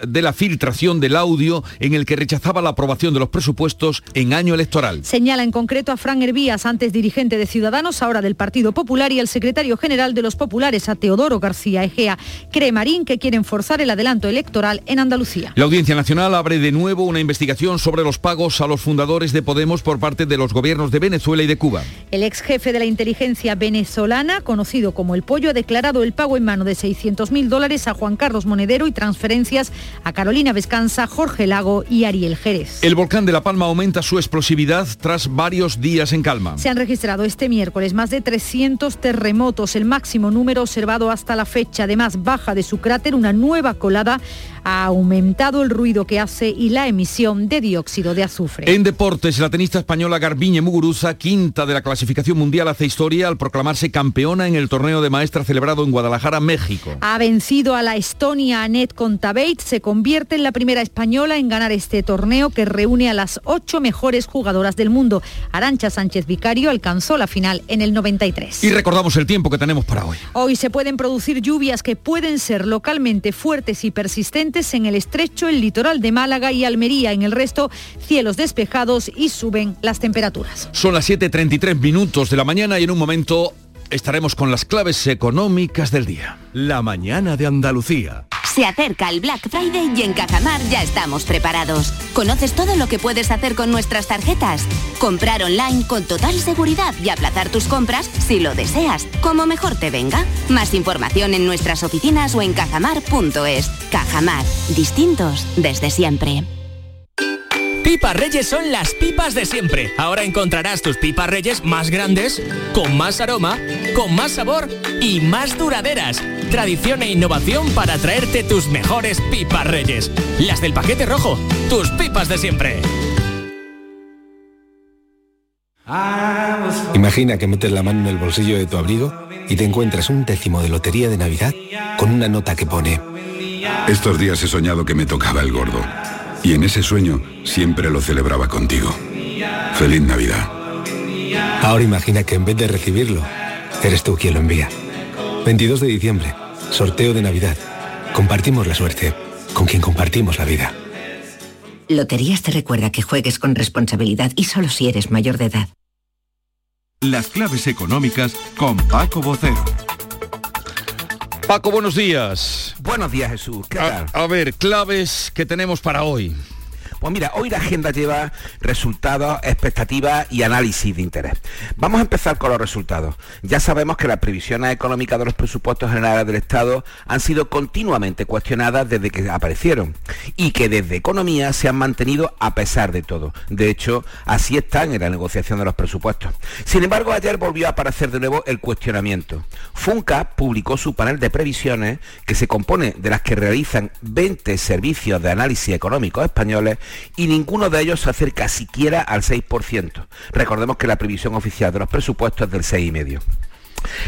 de la filtración del audio en el que rechazaba la aprobación de los presupuestos en año electoral. Señala en concreto a Fran Hervías, antes dirigente de Ciudadanos, ahora del Partido Popular, y al secretario general de los populares, a Teodoro García Egea. Cree Marín que quieren forzar el adelanto electoral en Andalucía. La Audiencia Nacional abre de nuevo una investigación sobre los pagos a los fundadores de Podemos por parte de los gobiernos de Venezuela y de Cuba. El ex jefe de la inteligencia venezolana, conocido como El Pollo, ha declarado el pago en mano de 600.000 dólares a Juan Carlos Monedero y transferencias a Carolina Vescanza, Jorge Lago y Ariel Jerez. El volcán de La Palma aumenta su explosividad tras varios días en calma. Se han registrado este miércoles más de 300 terremotos, el máximo número observado hasta la fecha. Además, baja de su cráter una nueva colada ha aumentado el ruido que hace y la emisión de dióxido de azufre. En deportes, la tenista española Garbiñe Muguruza, quinta de la clasificación mundial, hace historia al proclamarse campeona en el torneo de maestra celebrado en Guadalajara, México. Ha vencido a la Estonia Anet Contabate, se convierte en la primera española en ganar este torneo que reúne a las ocho mejores jugadoras del mundo. Arancha Sánchez Vicario alcanzó la final en el 93. Y recordamos el tiempo que tenemos para hoy. Hoy se pueden producir lluvias que pueden ser localmente fuertes y persistentes en el estrecho, el litoral de Málaga y Almería. En el resto, cielos despejados y suben las temperaturas. Son las 7.33 minutos de la mañana y en un momento estaremos con las claves económicas del día. La mañana de Andalucía. Se acerca el Black Friday y en Cajamar ya estamos preparados. ¿Conoces todo lo que puedes hacer con nuestras tarjetas? Comprar online con total seguridad y aplazar tus compras si lo deseas, como mejor te venga. Más información en nuestras oficinas o en cajamar.es. Cajamar, distintos desde siempre. Pipas Reyes son las pipas de siempre. Ahora encontrarás tus pipas Reyes más grandes, con más aroma, con más sabor y más duraderas. Tradición e innovación para traerte tus mejores pipas Reyes. Las del paquete rojo, tus pipas de siempre. Imagina que metes la mano en el bolsillo de tu abrigo y te encuentras un décimo de lotería de Navidad con una nota que pone Estos días he soñado que me tocaba el gordo. Y en ese sueño siempre lo celebraba contigo. Feliz Navidad. Ahora imagina que en vez de recibirlo, eres tú quien lo envía. 22 de diciembre, sorteo de Navidad. Compartimos la suerte con quien compartimos la vida. Loterías te recuerda que juegues con responsabilidad y solo si eres mayor de edad. Las claves económicas con Paco Bocero. Paco, buenos días. Buenos días, Jesús. ¿Qué a, tal? a ver, claves que tenemos para hoy. Pues mira, hoy la agenda lleva resultados, expectativas y análisis de interés. Vamos a empezar con los resultados. Ya sabemos que las previsiones económicas de los presupuestos generales del Estado han sido continuamente cuestionadas desde que aparecieron y que desde Economía se han mantenido a pesar de todo. De hecho, así están en la negociación de los presupuestos. Sin embargo, ayer volvió a aparecer de nuevo el cuestionamiento. Funca publicó su panel de previsiones que se compone de las que realizan 20 servicios de análisis económicos españoles y ninguno de ellos se acerca siquiera al 6%. Recordemos que la previsión oficial de los presupuestos es del 6,5%.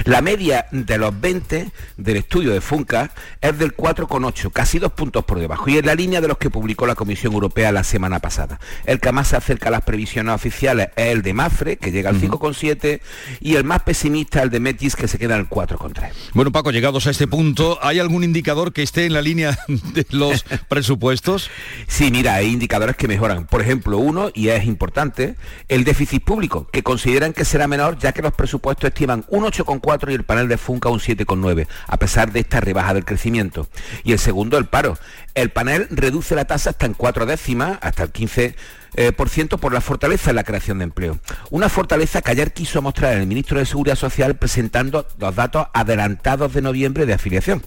La media de los 20 del estudio de Funca es del 4,8, casi dos puntos por debajo, y en la línea de los que publicó la Comisión Europea la semana pasada. El que más se acerca a las previsiones oficiales es el de Mafre, que llega al 5,7, y el más pesimista, el de Metis, que se queda en el 4,3. Bueno, Paco, llegados a este punto, ¿hay algún indicador que esté en la línea *laughs* de los *laughs* presupuestos? Sí, mira, hay indicadores que mejoran. Por ejemplo, uno, y es importante, el déficit público, que consideran que será menor ya que los presupuestos estiman un 8,4 y el panel de Funca un 7,9, a pesar de esta rebaja del crecimiento. Y el segundo, el paro. El panel reduce la tasa hasta en cuatro décimas, hasta el 15 eh, por ciento por la fortaleza en la creación de empleo. Una fortaleza que ayer quiso mostrar el ministro de Seguridad Social presentando los datos adelantados de noviembre de afiliación.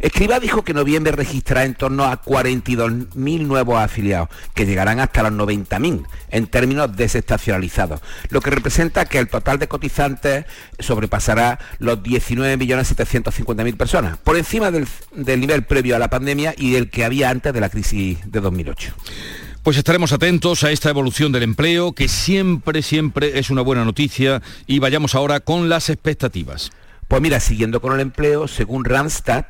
Escriba dijo que noviembre registrará en torno a 42.000 nuevos afiliados, que llegarán hasta los 90.000 en términos desestacionalizados, lo que representa que el total de cotizantes sobrepasará los 19.750.000 personas, por encima del, del nivel previo a la pandemia y del que había antes de la crisis de 2008. Pues estaremos atentos a esta evolución del empleo, que siempre, siempre es una buena noticia, y vayamos ahora con las expectativas. Pues mira, siguiendo con el empleo, según Randstad,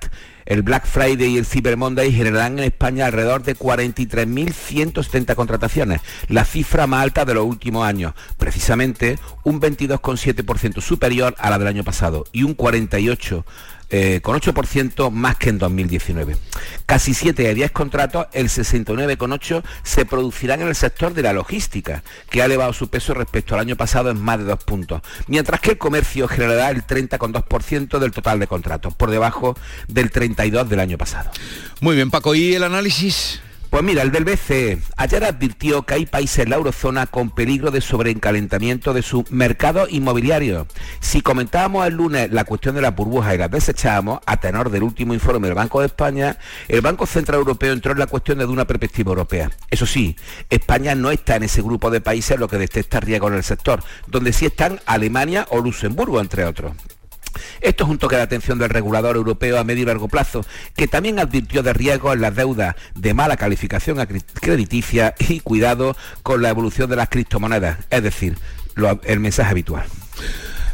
el Black Friday y el Cyber Monday generarán en España alrededor de 43.170 contrataciones, la cifra más alta de los últimos años, precisamente un 22,7% superior a la del año pasado y un 48% eh, con 8% más que en 2019. Casi 7 de 10 contratos, el 69,8% se producirán en el sector de la logística, que ha elevado su peso respecto al año pasado en más de 2 puntos, mientras que el comercio generará el 30,2% del total de contratos, por debajo del 32% del año pasado. Muy bien, Paco, ¿y el análisis? Pues mira, el del BCE ayer advirtió que hay países en la eurozona con peligro de sobrecalentamiento de su mercado inmobiliario. Si comentábamos el lunes la cuestión de las burbujas y las desechábamos, a tenor del último informe del Banco de España, el Banco Central Europeo entró en la cuestión de una perspectiva europea. Eso sí, España no está en ese grupo de países lo que detecta riesgo en el sector, donde sí están Alemania o Luxemburgo, entre otros. Esto es un toque de atención del regulador europeo a medio y largo plazo, que también advirtió de riesgos en las deudas de mala calificación crediticia y cuidado con la evolución de las criptomonedas, es decir, el mensaje habitual.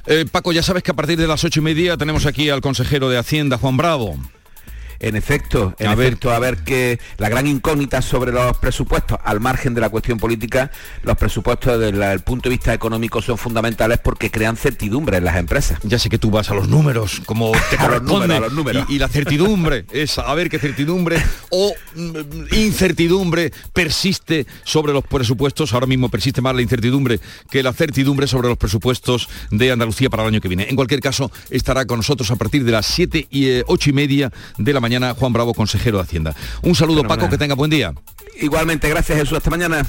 Eh, Paco, ya sabes que a partir de las ocho y media tenemos aquí al consejero de Hacienda, Juan Bravo. En efecto, en a efecto, ver. a ver que la gran incógnita sobre los presupuestos, al margen de la cuestión política, los presupuestos desde el punto de vista económico son fundamentales porque crean certidumbre en las empresas. Ya sé que tú vas a los números, como *laughs* te a los números, a los números. Y, y, la certidumbre es a ver qué certidumbre o mm, incertidumbre persiste sobre los presupuestos. Ahora mismo persiste más la incertidumbre que la certidumbre sobre los presupuestos de Andalucía para el año que viene. En cualquier caso, estará con nosotros a partir de las 7 y eh, 8 y media de la mañana mañana Juan Bravo, consejero de Hacienda. Un saludo Paco, que tenga buen día. Igualmente, gracias Jesús, hasta mañana.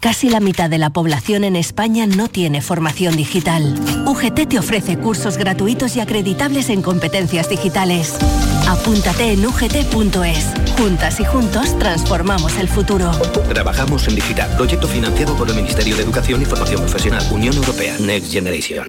Casi la mitad de la población en España no tiene formación digital. UGT te ofrece cursos gratuitos y acreditables en competencias digitales. Apúntate en ugt.es. Juntas y juntos transformamos el futuro. Trabajamos en digital. Proyecto financiado por el Ministerio de Educación y Formación Profesional. Unión Europea. Next Generation.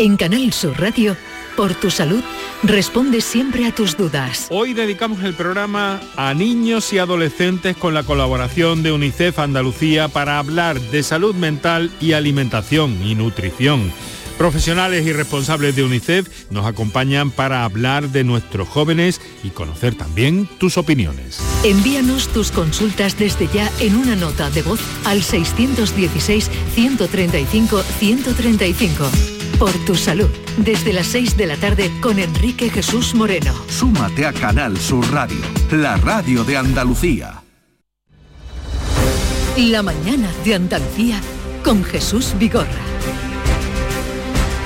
En Canal Sur Radio, por tu salud, responde siempre a tus dudas. Hoy dedicamos el programa a niños y adolescentes con la colaboración de UNICEF Andalucía para hablar de salud mental y alimentación y nutrición. Profesionales y responsables de UNICEF nos acompañan para hablar de nuestros jóvenes y conocer también tus opiniones. Envíanos tus consultas desde ya en una nota de voz al 616-135-135. Por tu salud, desde las 6 de la tarde con Enrique Jesús Moreno. Súmate a Canal Sur Radio, la radio de Andalucía. La mañana de Andalucía con Jesús Vigorra.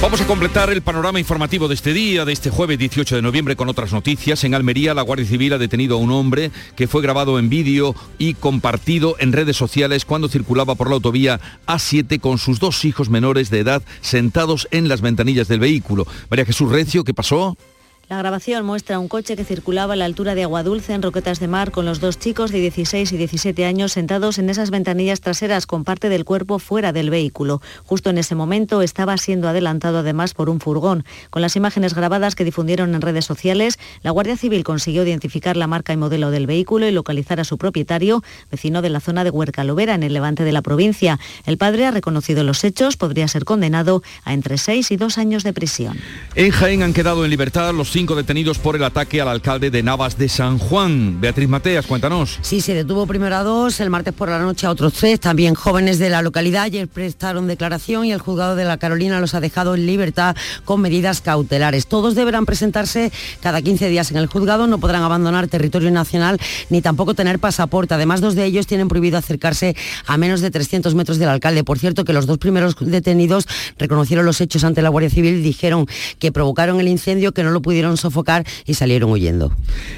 Vamos a completar el panorama informativo de este día, de este jueves 18 de noviembre, con otras noticias. En Almería, la Guardia Civil ha detenido a un hombre que fue grabado en vídeo y compartido en redes sociales cuando circulaba por la autovía A7 con sus dos hijos menores de edad sentados en las ventanillas del vehículo. María Jesús Recio, ¿qué pasó? La grabación muestra un coche que circulaba a la altura de Aguadulce en Roquetas de Mar con los dos chicos de 16 y 17 años sentados en esas ventanillas traseras con parte del cuerpo fuera del vehículo. Justo en ese momento estaba siendo adelantado además por un furgón. Con las imágenes grabadas que difundieron en redes sociales, la Guardia Civil consiguió identificar la marca y modelo del vehículo y localizar a su propietario, vecino de la zona de Huercalovera, en el levante de la provincia. El padre ha reconocido los hechos, podría ser condenado a entre 6 y 2 años de prisión. En Jaén han quedado en libertad los cinco detenidos por el ataque al alcalde de Navas de San Juan. Beatriz Mateas, cuéntanos. Sí, se detuvo primero a dos, el martes por la noche a otros tres, también jóvenes de la localidad. Ayer prestaron declaración y el juzgado de la Carolina los ha dejado en libertad con medidas cautelares. Todos deberán presentarse cada 15 días en el juzgado, no podrán abandonar territorio nacional ni tampoco tener pasaporte. Además, dos de ellos tienen prohibido acercarse a menos de 300 metros del alcalde. Por cierto, que los dos primeros detenidos reconocieron los hechos ante la Guardia Civil dijeron que provocaron el incendio, que no lo pudieron sofocar y salieron huyendo.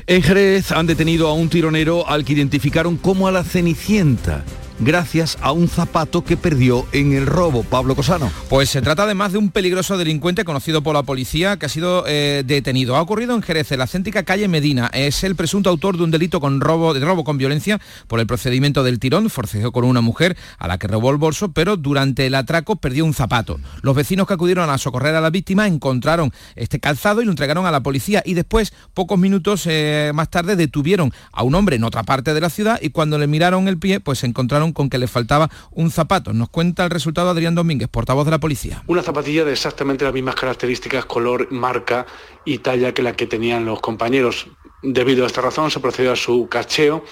En Jerez han detenido a un tironero al que identificaron como a la Cenicienta gracias a un zapato que perdió en el robo. Pablo Cosano. Pues se trata además de un peligroso delincuente conocido por la policía que ha sido eh, detenido. Ha ocurrido en Jerez, en la céntrica calle Medina. Es el presunto autor de un delito con robo, de robo con violencia por el procedimiento del tirón. Forcejeó con una mujer a la que robó el bolso, pero durante el atraco perdió un zapato. Los vecinos que acudieron a socorrer a la víctima encontraron este calzado y lo entregaron a la policía y después, pocos minutos eh, más tarde, detuvieron a un hombre en otra parte de la ciudad y cuando le miraron el pie, pues se con que le faltaba un zapato. Nos cuenta el resultado Adrián Domínguez, portavoz de la policía. Una zapatilla de exactamente las mismas características, color, marca y talla que la que tenían los compañeros. Debido a esta razón se procedió a su cacheo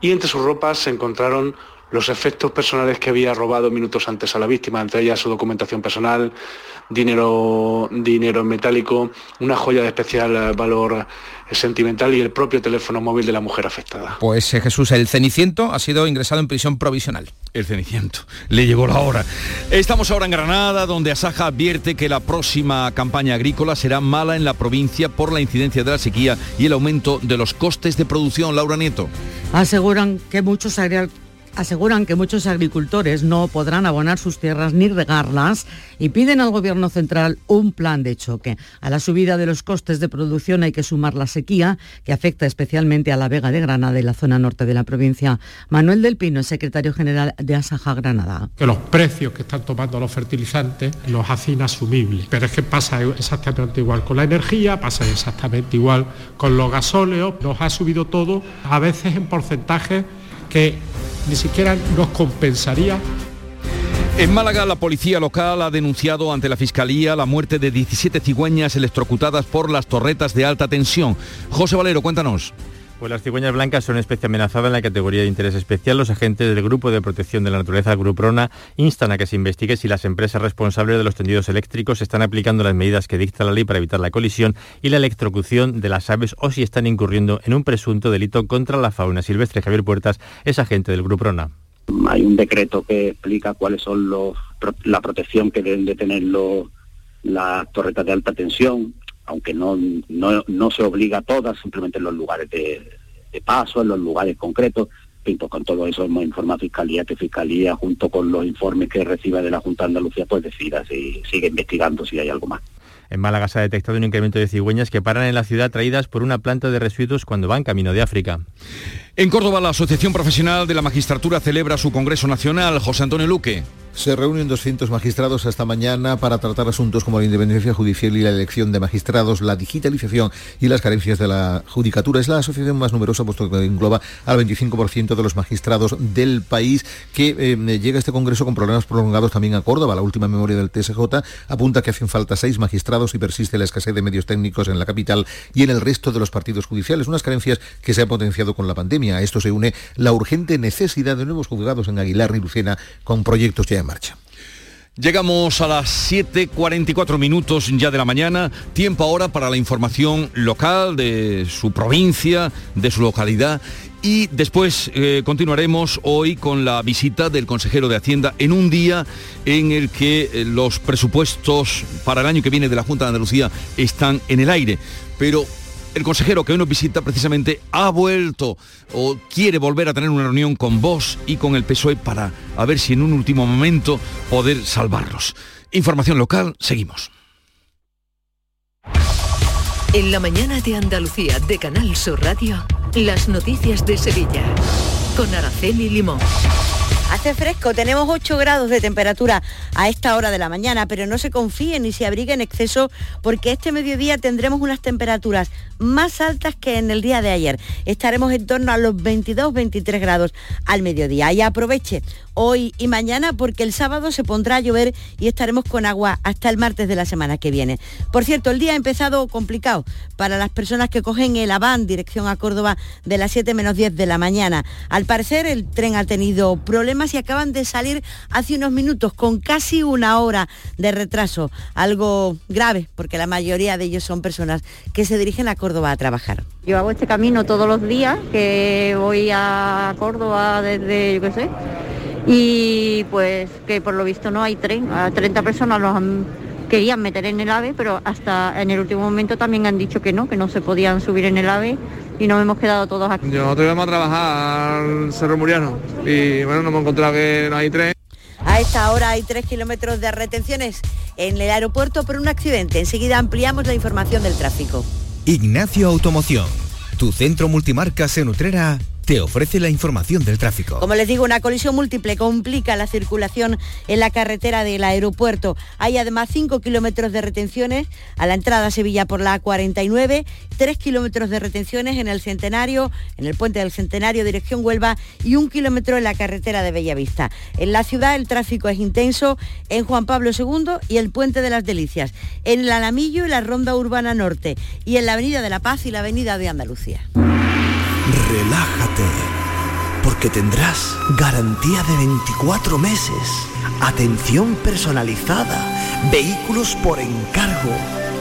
y entre sus ropas se encontraron los efectos personales que había robado minutos antes a la víctima, entre ellas su documentación personal, dinero, dinero metálico, una joya de especial valor sentimental y el propio teléfono móvil de la mujer afectada. Pues eh, Jesús, el Ceniciento ha sido ingresado en prisión provisional. El Ceniciento, le llegó la hora. Estamos ahora en Granada, donde Asaja advierte que la próxima campaña agrícola será mala en la provincia por la incidencia de la sequía y el aumento de los costes de producción. Laura Nieto. Aseguran que muchos aseguran que muchos agricultores no podrán abonar sus tierras ni regarlas y piden al Gobierno central un plan de choque. A la subida de los costes de producción hay que sumar la sequía, que afecta especialmente a la Vega de Granada y la zona norte de la provincia. Manuel del Pino, secretario general de Asaja Granada. Que los precios que están tomando los fertilizantes los hacen asumibles. Pero es que pasa exactamente igual con la energía, pasa exactamente igual con los gasóleos. Nos ha subido todo, a veces en porcentajes que ni siquiera nos compensaría en Málaga, la policía local ha denunciado ante la Fiscalía la muerte de 17 cigüeñas electrocutadas por las torretas de alta tensión. José Valero, cuéntanos. Pues las cigüeñas blancas son especie amenazada en la categoría de interés especial. Los agentes del Grupo de Protección de la Naturaleza, Gruprona, instan a que se investigue si las empresas responsables de los tendidos eléctricos están aplicando las medidas que dicta la ley para evitar la colisión y la electrocución de las aves o si están incurriendo en un presunto delito contra la fauna silvestre. Javier Puertas es agente del Gruprona. Hay un decreto que explica cuáles son la protección que deben de tener los, las torretas de alta tensión, aunque no, no, no se obliga a todas, simplemente en los lugares de, paso, en los lugares concretos. Pinto con todo eso hemos informado a Fiscalía, que Fiscalía, junto con los informes que reciba de la Junta de Andalucía, pues decida si sigue investigando si hay algo más. En Málaga se ha detectado un incremento de cigüeñas que paran en la ciudad traídas por una planta de residuos cuando van camino de África. En Córdoba, la Asociación Profesional de la Magistratura celebra su Congreso Nacional. José Antonio Luque. Se reúnen 200 magistrados esta mañana para tratar asuntos como la independencia judicial y la elección de magistrados, la digitalización y las carencias de la judicatura. Es la asociación más numerosa, puesto que engloba al 25% de los magistrados del país, que eh, llega a este Congreso con problemas prolongados también a Córdoba. La última memoria del TSJ apunta que hacen falta seis magistrados y persiste la escasez de medios técnicos en la capital y en el resto de los partidos judiciales, unas carencias que se han potenciado con la pandemia. A esto se une la urgente necesidad de nuevos juzgados en Aguilar y Lucena con proyectos ya marcha. Llegamos a las 7.44 minutos ya de la mañana, tiempo ahora para la información local de su provincia, de su localidad y después eh, continuaremos hoy con la visita del consejero de Hacienda en un día en el que eh, los presupuestos para el año que viene de la Junta de Andalucía están en el aire. Pero el consejero que hoy nos visita precisamente ha vuelto o quiere volver a tener una reunión con vos y con el PSOE para a ver si en un último momento poder salvarlos. Información local, seguimos. En la mañana de Andalucía de Canal Sur Radio, las noticias de Sevilla con Araceli Limón. Hace fresco, tenemos 8 grados de temperatura a esta hora de la mañana, pero no se confíen ni se abrigue en exceso porque este mediodía tendremos unas temperaturas más altas que en el día de ayer. Estaremos en torno a los 22-23 grados al mediodía. Y aproveche hoy y mañana porque el sábado se pondrá a llover y estaremos con agua hasta el martes de la semana que viene. Por cierto, el día ha empezado complicado para las personas que cogen el Aván dirección a Córdoba de las 7 menos 10 de la mañana. Al parecer el tren ha tenido problemas y acaban de salir hace unos minutos con casi una hora de retraso. Algo grave porque la mayoría de ellos son personas que se dirigen a Córdoba a trabajar. Yo hago este camino todos los días, que voy a Córdoba desde, yo qué sé, y pues que por lo visto no hay tren. A 30 personas los han, querían meter en el AVE, pero hasta en el último momento también han dicho que no, que no se podían subir en el AVE y nos hemos quedado todos aquí. Nosotros íbamos a trabajar al Cerro Muriano y bueno, nos hemos encontrado que no hay tren. A esta hora hay tres kilómetros de retenciones en el aeropuerto por un accidente. Enseguida ampliamos la información del tráfico. Ignacio Automoción, tu centro multimarcas en Utrera te ofrece la información del tráfico. Como les digo, una colisión múltiple complica la circulación en la carretera del aeropuerto. Hay además 5 kilómetros de retenciones a la entrada a Sevilla por la A49, 3 kilómetros de retenciones en el Centenario, en el puente del Centenario, dirección Huelva, y un kilómetro en la carretera de Bellavista. En la ciudad el tráfico es intenso en Juan Pablo II y el puente de las Delicias, en el Alamillo y la Ronda Urbana Norte, y en la Avenida de la Paz y la Avenida de Andalucía. Relájate, porque tendrás garantía de 24 meses, atención personalizada, vehículos por encargo,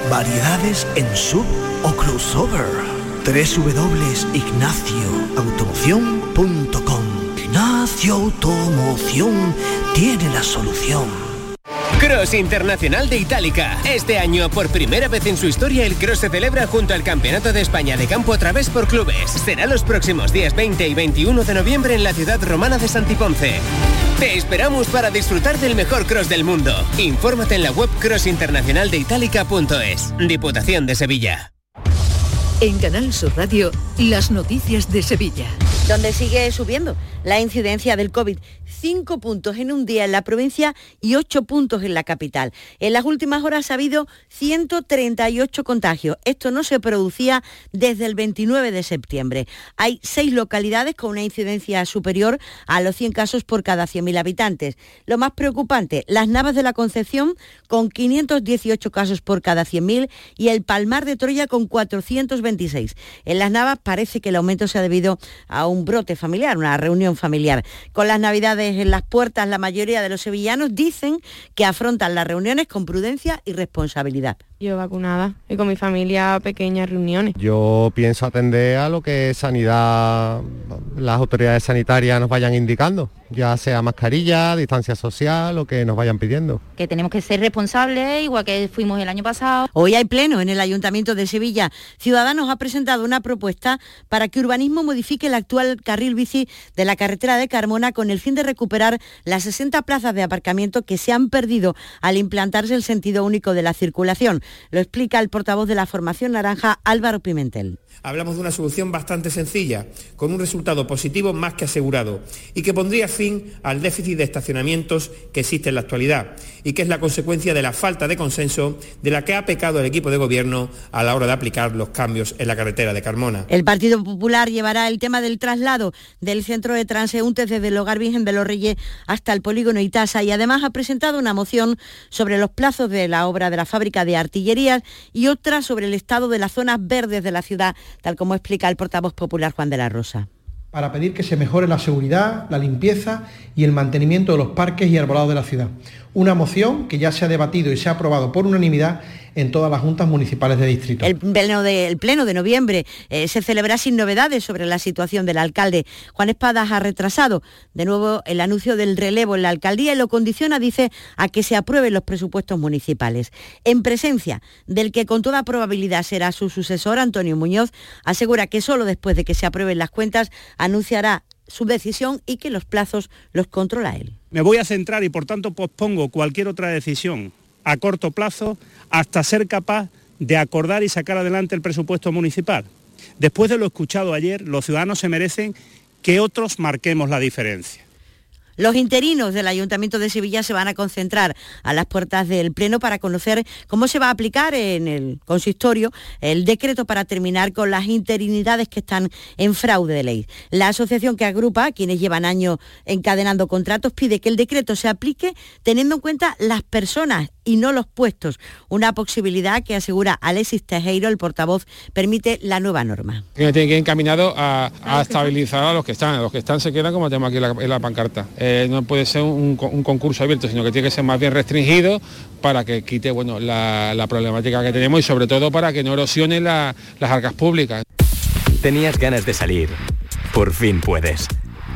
variedades en sub o crossover. www.ignacioautomoción.com Ignacio Automoción tiene la solución. Cross Internacional de Itálica. Este año, por primera vez en su historia, el Cross se celebra junto al Campeonato de España de Campo a través por clubes. Será los próximos días 20 y 21 de noviembre en la ciudad romana de Santiponce. Te esperamos para disfrutar del mejor cross del mundo. Infórmate en la web crossinternacionaldeitalica.es. Diputación de Sevilla. En Canal Sur Radio, las noticias de Sevilla. Donde sigue subiendo la incidencia del COVID. Cinco puntos en un día en la provincia y ocho puntos en la capital. En las últimas horas ha habido 138 contagios. Esto no se producía desde el 29 de septiembre. Hay seis localidades con una incidencia superior a los 100 casos por cada 100.000 habitantes. Lo más preocupante, las Navas de la Concepción con 518 casos por cada 100.000 y el Palmar de Troya con 426. En las Navas parece que el aumento se ha debido a un brote familiar, una reunión familiar. Con las navidades en las puertas, la mayoría de los sevillanos dicen que afrontan las reuniones con prudencia y responsabilidad. Yo vacunada y con mi familia pequeñas reuniones. Yo pienso atender a lo que sanidad, las autoridades sanitarias nos vayan indicando, ya sea mascarilla, distancia social, lo que nos vayan pidiendo. Que tenemos que ser responsables, igual que fuimos el año pasado. Hoy hay pleno en el Ayuntamiento de Sevilla. Ciudadanos ha presentado una propuesta para que Urbanismo modifique el actual carril bici de la carretera de Carmona con el fin de recuperar las 60 plazas de aparcamiento que se han perdido al implantarse el sentido único de la circulación. Lo explica el portavoz de la Formación Naranja, Álvaro Pimentel. Hablamos de una solución bastante sencilla, con un resultado positivo más que asegurado, y que pondría fin al déficit de estacionamientos que existe en la actualidad, y que es la consecuencia de la falta de consenso de la que ha pecado el equipo de gobierno a la hora de aplicar los cambios en la carretera de Carmona. El Partido Popular llevará el tema del traslado del centro de transeúntes desde el Hogar Virgen de los Reyes hasta el polígono Itasa y además ha presentado una moción sobre los plazos de la obra de la fábrica de artillerías y otra sobre el estado de las zonas verdes de la ciudad tal como explica el portavoz popular Juan de la Rosa para pedir que se mejore la seguridad, la limpieza y el mantenimiento de los parques y arbolados de la ciudad. Una moción que ya se ha debatido y se ha aprobado por unanimidad en todas las juntas municipales de distrito. El pleno de, pleno de noviembre eh, se celebrará sin novedades sobre la situación del alcalde. Juan Espadas ha retrasado de nuevo el anuncio del relevo en la alcaldía y lo condiciona, dice, a que se aprueben los presupuestos municipales. En presencia del que con toda probabilidad será su sucesor, Antonio Muñoz, asegura que solo después de que se aprueben las cuentas anunciará su decisión y que los plazos los controla él. Me voy a centrar y por tanto pospongo cualquier otra decisión a corto plazo hasta ser capaz de acordar y sacar adelante el presupuesto municipal. Después de lo escuchado ayer, los ciudadanos se merecen que otros marquemos la diferencia. Los interinos del Ayuntamiento de Sevilla se van a concentrar a las puertas del Pleno para conocer cómo se va a aplicar en el consistorio el decreto para terminar con las interinidades que están en fraude de ley. La asociación que agrupa a quienes llevan años encadenando contratos pide que el decreto se aplique teniendo en cuenta las personas y no los puestos, una posibilidad que asegura Alexis Tejero, el portavoz, permite la nueva norma. Tiene que ir encaminado a, estabilizar a los que están, los que están se quedan como tenemos aquí en la, pancarta. Eh, no puede ser un, concurso abierto, sino que tiene que ser más bien restringido para que quite bueno, la, problemática que tenemos y sobre todo para que no erosione las arcas públicas. Tenías ganas de salir, por fin puedes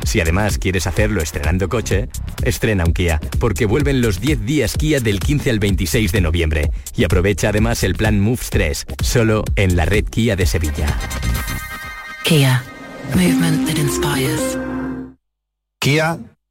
si además quieres hacerlo estrenando coche, estrena un Kia, porque vuelven los 10 días Kia del 15 al 26 de noviembre. Y aprovecha además el plan Moves 3, solo en la red Kia de Sevilla. Kia. Movement that inspires. Kia,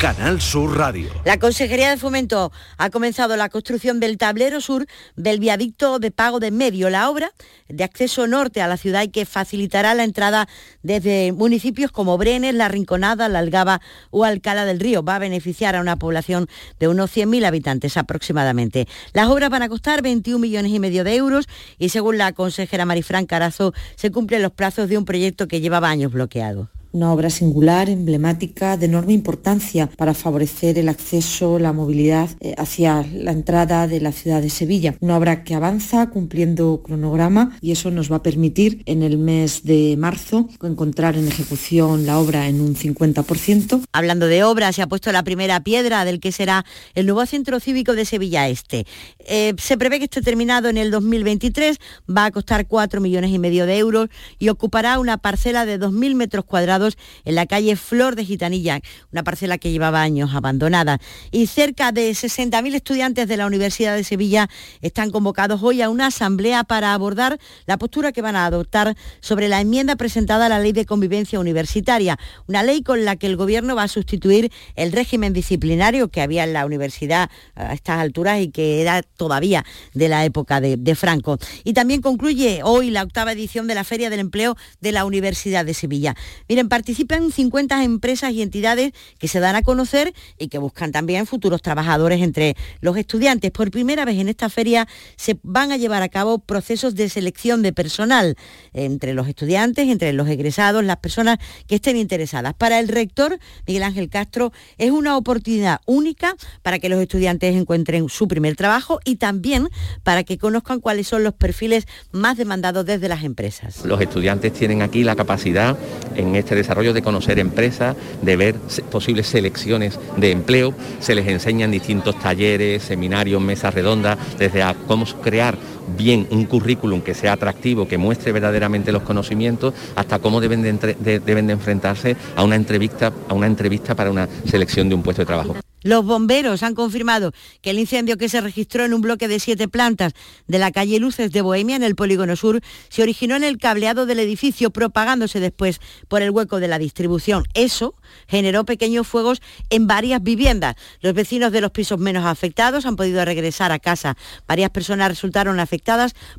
Canal Sur Radio. La Consejería de Fomento ha comenzado la construcción del tablero sur del viaducto de pago de medio, la obra de acceso norte a la ciudad y que facilitará la entrada desde municipios como Brenes, La Rinconada, La Algaba o Alcalá del Río. Va a beneficiar a una población de unos 100.000 habitantes aproximadamente. Las obras van a costar 21 millones y medio de euros y según la consejera Marifran Carazo se cumplen los plazos de un proyecto que llevaba años bloqueado una obra singular, emblemática, de enorme importancia para favorecer el acceso, la movilidad eh, hacia la entrada de la ciudad de Sevilla. Una obra que avanza cumpliendo cronograma y eso nos va a permitir en el mes de marzo encontrar en ejecución la obra en un 50%. Hablando de obra, se ha puesto la primera piedra del que será el nuevo centro cívico de Sevilla Este. Eh, se prevé que esté terminado en el 2023, va a costar 4 millones y medio de euros y ocupará una parcela de 2.000 metros cuadrados en la calle Flor de Gitanilla, una parcela que llevaba años abandonada. Y cerca de 60.000 estudiantes de la Universidad de Sevilla están convocados hoy a una asamblea para abordar la postura que van a adoptar sobre la enmienda presentada a la Ley de Convivencia Universitaria, una ley con la que el Gobierno va a sustituir el régimen disciplinario que había en la universidad a estas alturas y que era todavía de la época de, de Franco. Y también concluye hoy la octava edición de la Feria del Empleo de la Universidad de Sevilla. Miren, participan 50 empresas y entidades que se dan a conocer y que buscan también futuros trabajadores entre los estudiantes. Por primera vez en esta feria se van a llevar a cabo procesos de selección de personal entre los estudiantes, entre los egresados, las personas que estén interesadas. Para el rector, Miguel Ángel Castro, es una oportunidad única para que los estudiantes encuentren su primer trabajo y también para que conozcan cuáles son los perfiles más demandados desde las empresas. Los estudiantes tienen aquí la capacidad en este desarrollo de conocer empresas, de ver posibles selecciones de empleo, se les enseñan distintos talleres, seminarios, mesas redondas, desde a cómo crear bien un currículum que sea atractivo, que muestre verdaderamente los conocimientos, hasta cómo deben de, deben de enfrentarse a una entrevista, a una entrevista para una selección de un puesto de trabajo. Los bomberos han confirmado que el incendio que se registró en un bloque de siete plantas de la calle Luces de Bohemia, en el Polígono Sur, se originó en el cableado del edificio, propagándose después por el hueco de la distribución. Eso generó pequeños fuegos en varias viviendas. Los vecinos de los pisos menos afectados han podido regresar a casa. Varias personas resultaron afectadas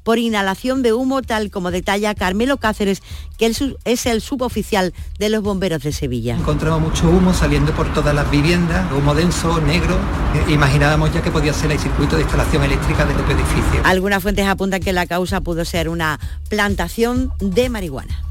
por inhalación de humo, tal como detalla Carmelo Cáceres, que es el suboficial de los bomberos de Sevilla. Encontramos mucho humo saliendo por todas las viviendas, humo de negro. Eh, imaginábamos ya que podía ser el circuito de instalación eléctrica del propio edificio. Algunas fuentes apuntan que la causa pudo ser una plantación de marihuana.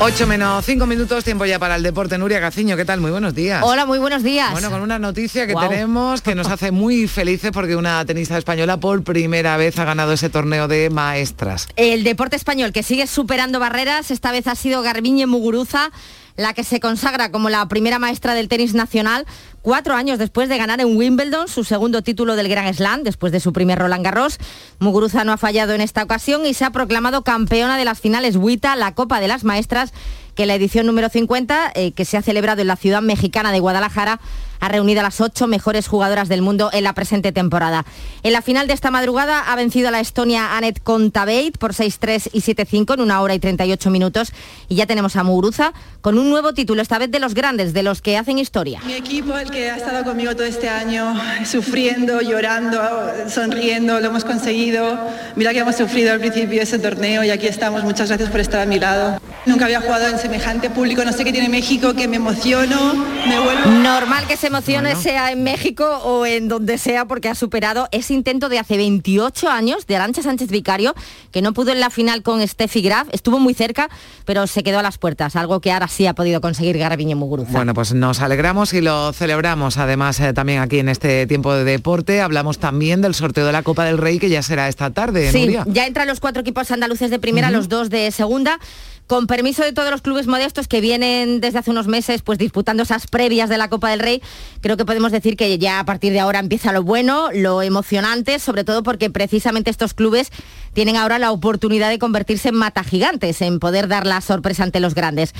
8 menos 5 minutos, tiempo ya para el deporte. Nuria Gaciño, ¿qué tal? Muy buenos días. Hola, muy buenos días. Bueno, con una noticia que tenemos que nos hace muy felices porque una tenista española por primera vez ha ganado ese torneo de maestras. El deporte español que sigue superando barreras, esta vez ha sido Garbiñe Muguruza la que se consagra como la primera maestra del tenis nacional, cuatro años después de ganar en Wimbledon su segundo título del Grand Slam, después de su primer Roland Garros. Muguruza no ha fallado en esta ocasión y se ha proclamado campeona de las finales WITA, la Copa de las Maestras, que la edición número 50, eh, que se ha celebrado en la ciudad mexicana de Guadalajara, ha reunido a las ocho mejores jugadoras del mundo en la presente temporada. En la final de esta madrugada ha vencido a la Estonia Anet Kontaveit por 6-3 y 7-5 en una hora y 38 minutos. Y ya tenemos a Muguruza con un nuevo título, esta vez de los grandes, de los que hacen historia. Mi equipo, el que ha estado conmigo todo este año, sufriendo, llorando, sonriendo, lo hemos conseguido. Mira que hemos sufrido al principio de ese torneo y aquí estamos. Muchas gracias por estar a mi lado. Nunca había jugado en semejante público, no sé qué tiene México, que me emociono, me vuelvo... Normal que se emocione sea en México o en donde sea porque ha superado ese intento de hace 28 años de Arancha Sánchez Vicario, que no pudo en la final con Steffi Graf, estuvo muy cerca, pero se quedó a las puertas, algo que ahora sí ha podido conseguir Garbiñe Muguruza. Bueno, pues nos alegramos y lo celebramos. Además, eh, también aquí en este tiempo de deporte hablamos también del sorteo de la Copa del Rey que ya será esta tarde. Sí, ya entran los cuatro equipos andaluces de primera, los dos de segunda con permiso de todos los clubes modestos que vienen desde hace unos meses pues disputando esas previas de la Copa del Rey, creo que podemos decir que ya a partir de ahora empieza lo bueno, lo emocionante, sobre todo porque precisamente estos clubes tienen ahora la oportunidad de convertirse en mata gigantes, en poder dar la sorpresa ante los grandes.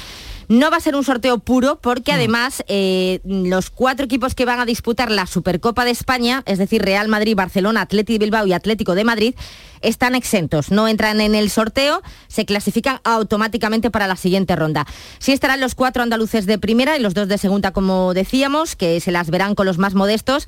No va a ser un sorteo puro porque además eh, los cuatro equipos que van a disputar la Supercopa de España, es decir, Real Madrid, Barcelona, Atlético de Bilbao y Atlético de Madrid, están exentos, no entran en el sorteo, se clasifican automáticamente para la siguiente ronda. Sí estarán los cuatro andaluces de primera y los dos de segunda, como decíamos, que se las verán con los más modestos.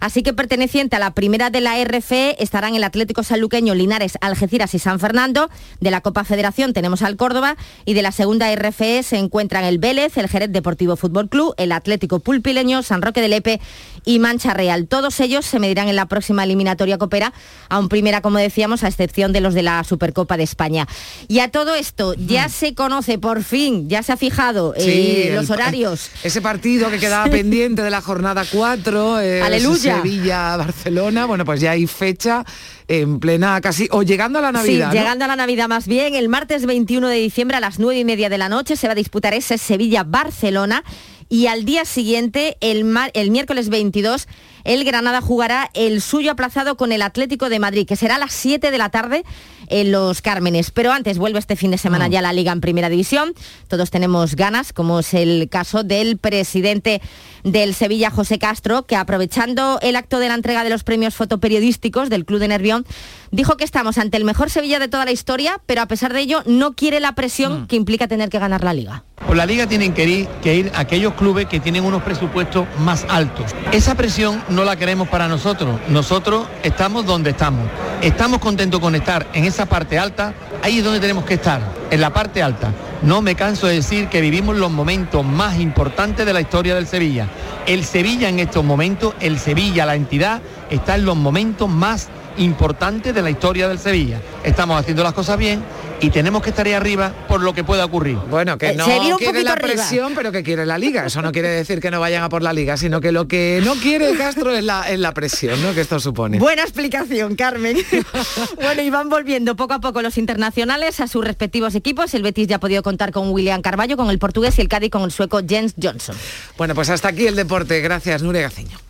Así que perteneciente a la primera de la RFE estarán el Atlético Sanluqueño, Linares, Algeciras y San Fernando. De la Copa Federación tenemos al Córdoba y de la segunda RFE se encuentran el Vélez, el Jerez Deportivo Fútbol Club, el Atlético Pulpileño, San Roque de Lepe y Mancha Real. Todos ellos se medirán en la próxima eliminatoria copera, aún primera, como decíamos, a excepción de los de la Supercopa de España. Y a todo esto ya se conoce por fin, ya se ha fijado eh, los horarios. Ese partido que quedaba *laughs* pendiente de la jornada 4. Eh, Aleluya Sevilla, Barcelona, bueno, pues ya hay fecha en plena casi, o llegando a la Navidad. Sí, llegando a la Navidad más bien, el martes 21 de diciembre a las 9 y media de la noche se va a disputar ese Sevilla-Barcelona y al día siguiente, el, el miércoles 22, el Granada jugará el suyo aplazado con el Atlético de Madrid, que será a las 7 de la tarde en los Cármenes. Pero antes vuelve este fin de semana Mm. ya la Liga en Primera División. Todos tenemos ganas, como es el caso del presidente del Sevilla, José Castro, que aprovechando el acto de la entrega de los premios fotoperiodísticos del Club de Nervión, dijo que estamos ante el mejor Sevilla de toda la historia, pero a pesar de ello no quiere la presión que implica tener que ganar la Liga. Por la liga tienen que ir, que ir aquellos clubes que tienen unos presupuestos más altos. Esa presión no la queremos para nosotros. Nosotros estamos donde estamos. Estamos contentos con estar en esa parte alta. Ahí es donde tenemos que estar, en la parte alta. No me canso de decir que vivimos los momentos más importantes de la historia del Sevilla. El Sevilla en estos momentos, el Sevilla, la entidad, está en los momentos más importantes de la historia del Sevilla. Estamos haciendo las cosas bien y tenemos que estar ahí arriba por lo que pueda ocurrir. Bueno, que no quiere la presión, pero que quiere la liga. Eso no quiere decir que no vayan a por la liga, sino que lo que no quiere Castro es la, es la presión, ¿no? Que esto supone. Buena explicación, Carmen. *laughs* bueno, y van volviendo poco a poco los internacionales a sus respectivos equipos. El Betis ya ha podido contar con William Carballo, con el portugués y el Cádiz con el sueco Jens Johnson. Bueno, pues hasta aquí el deporte. Gracias, Nuria Gaceño.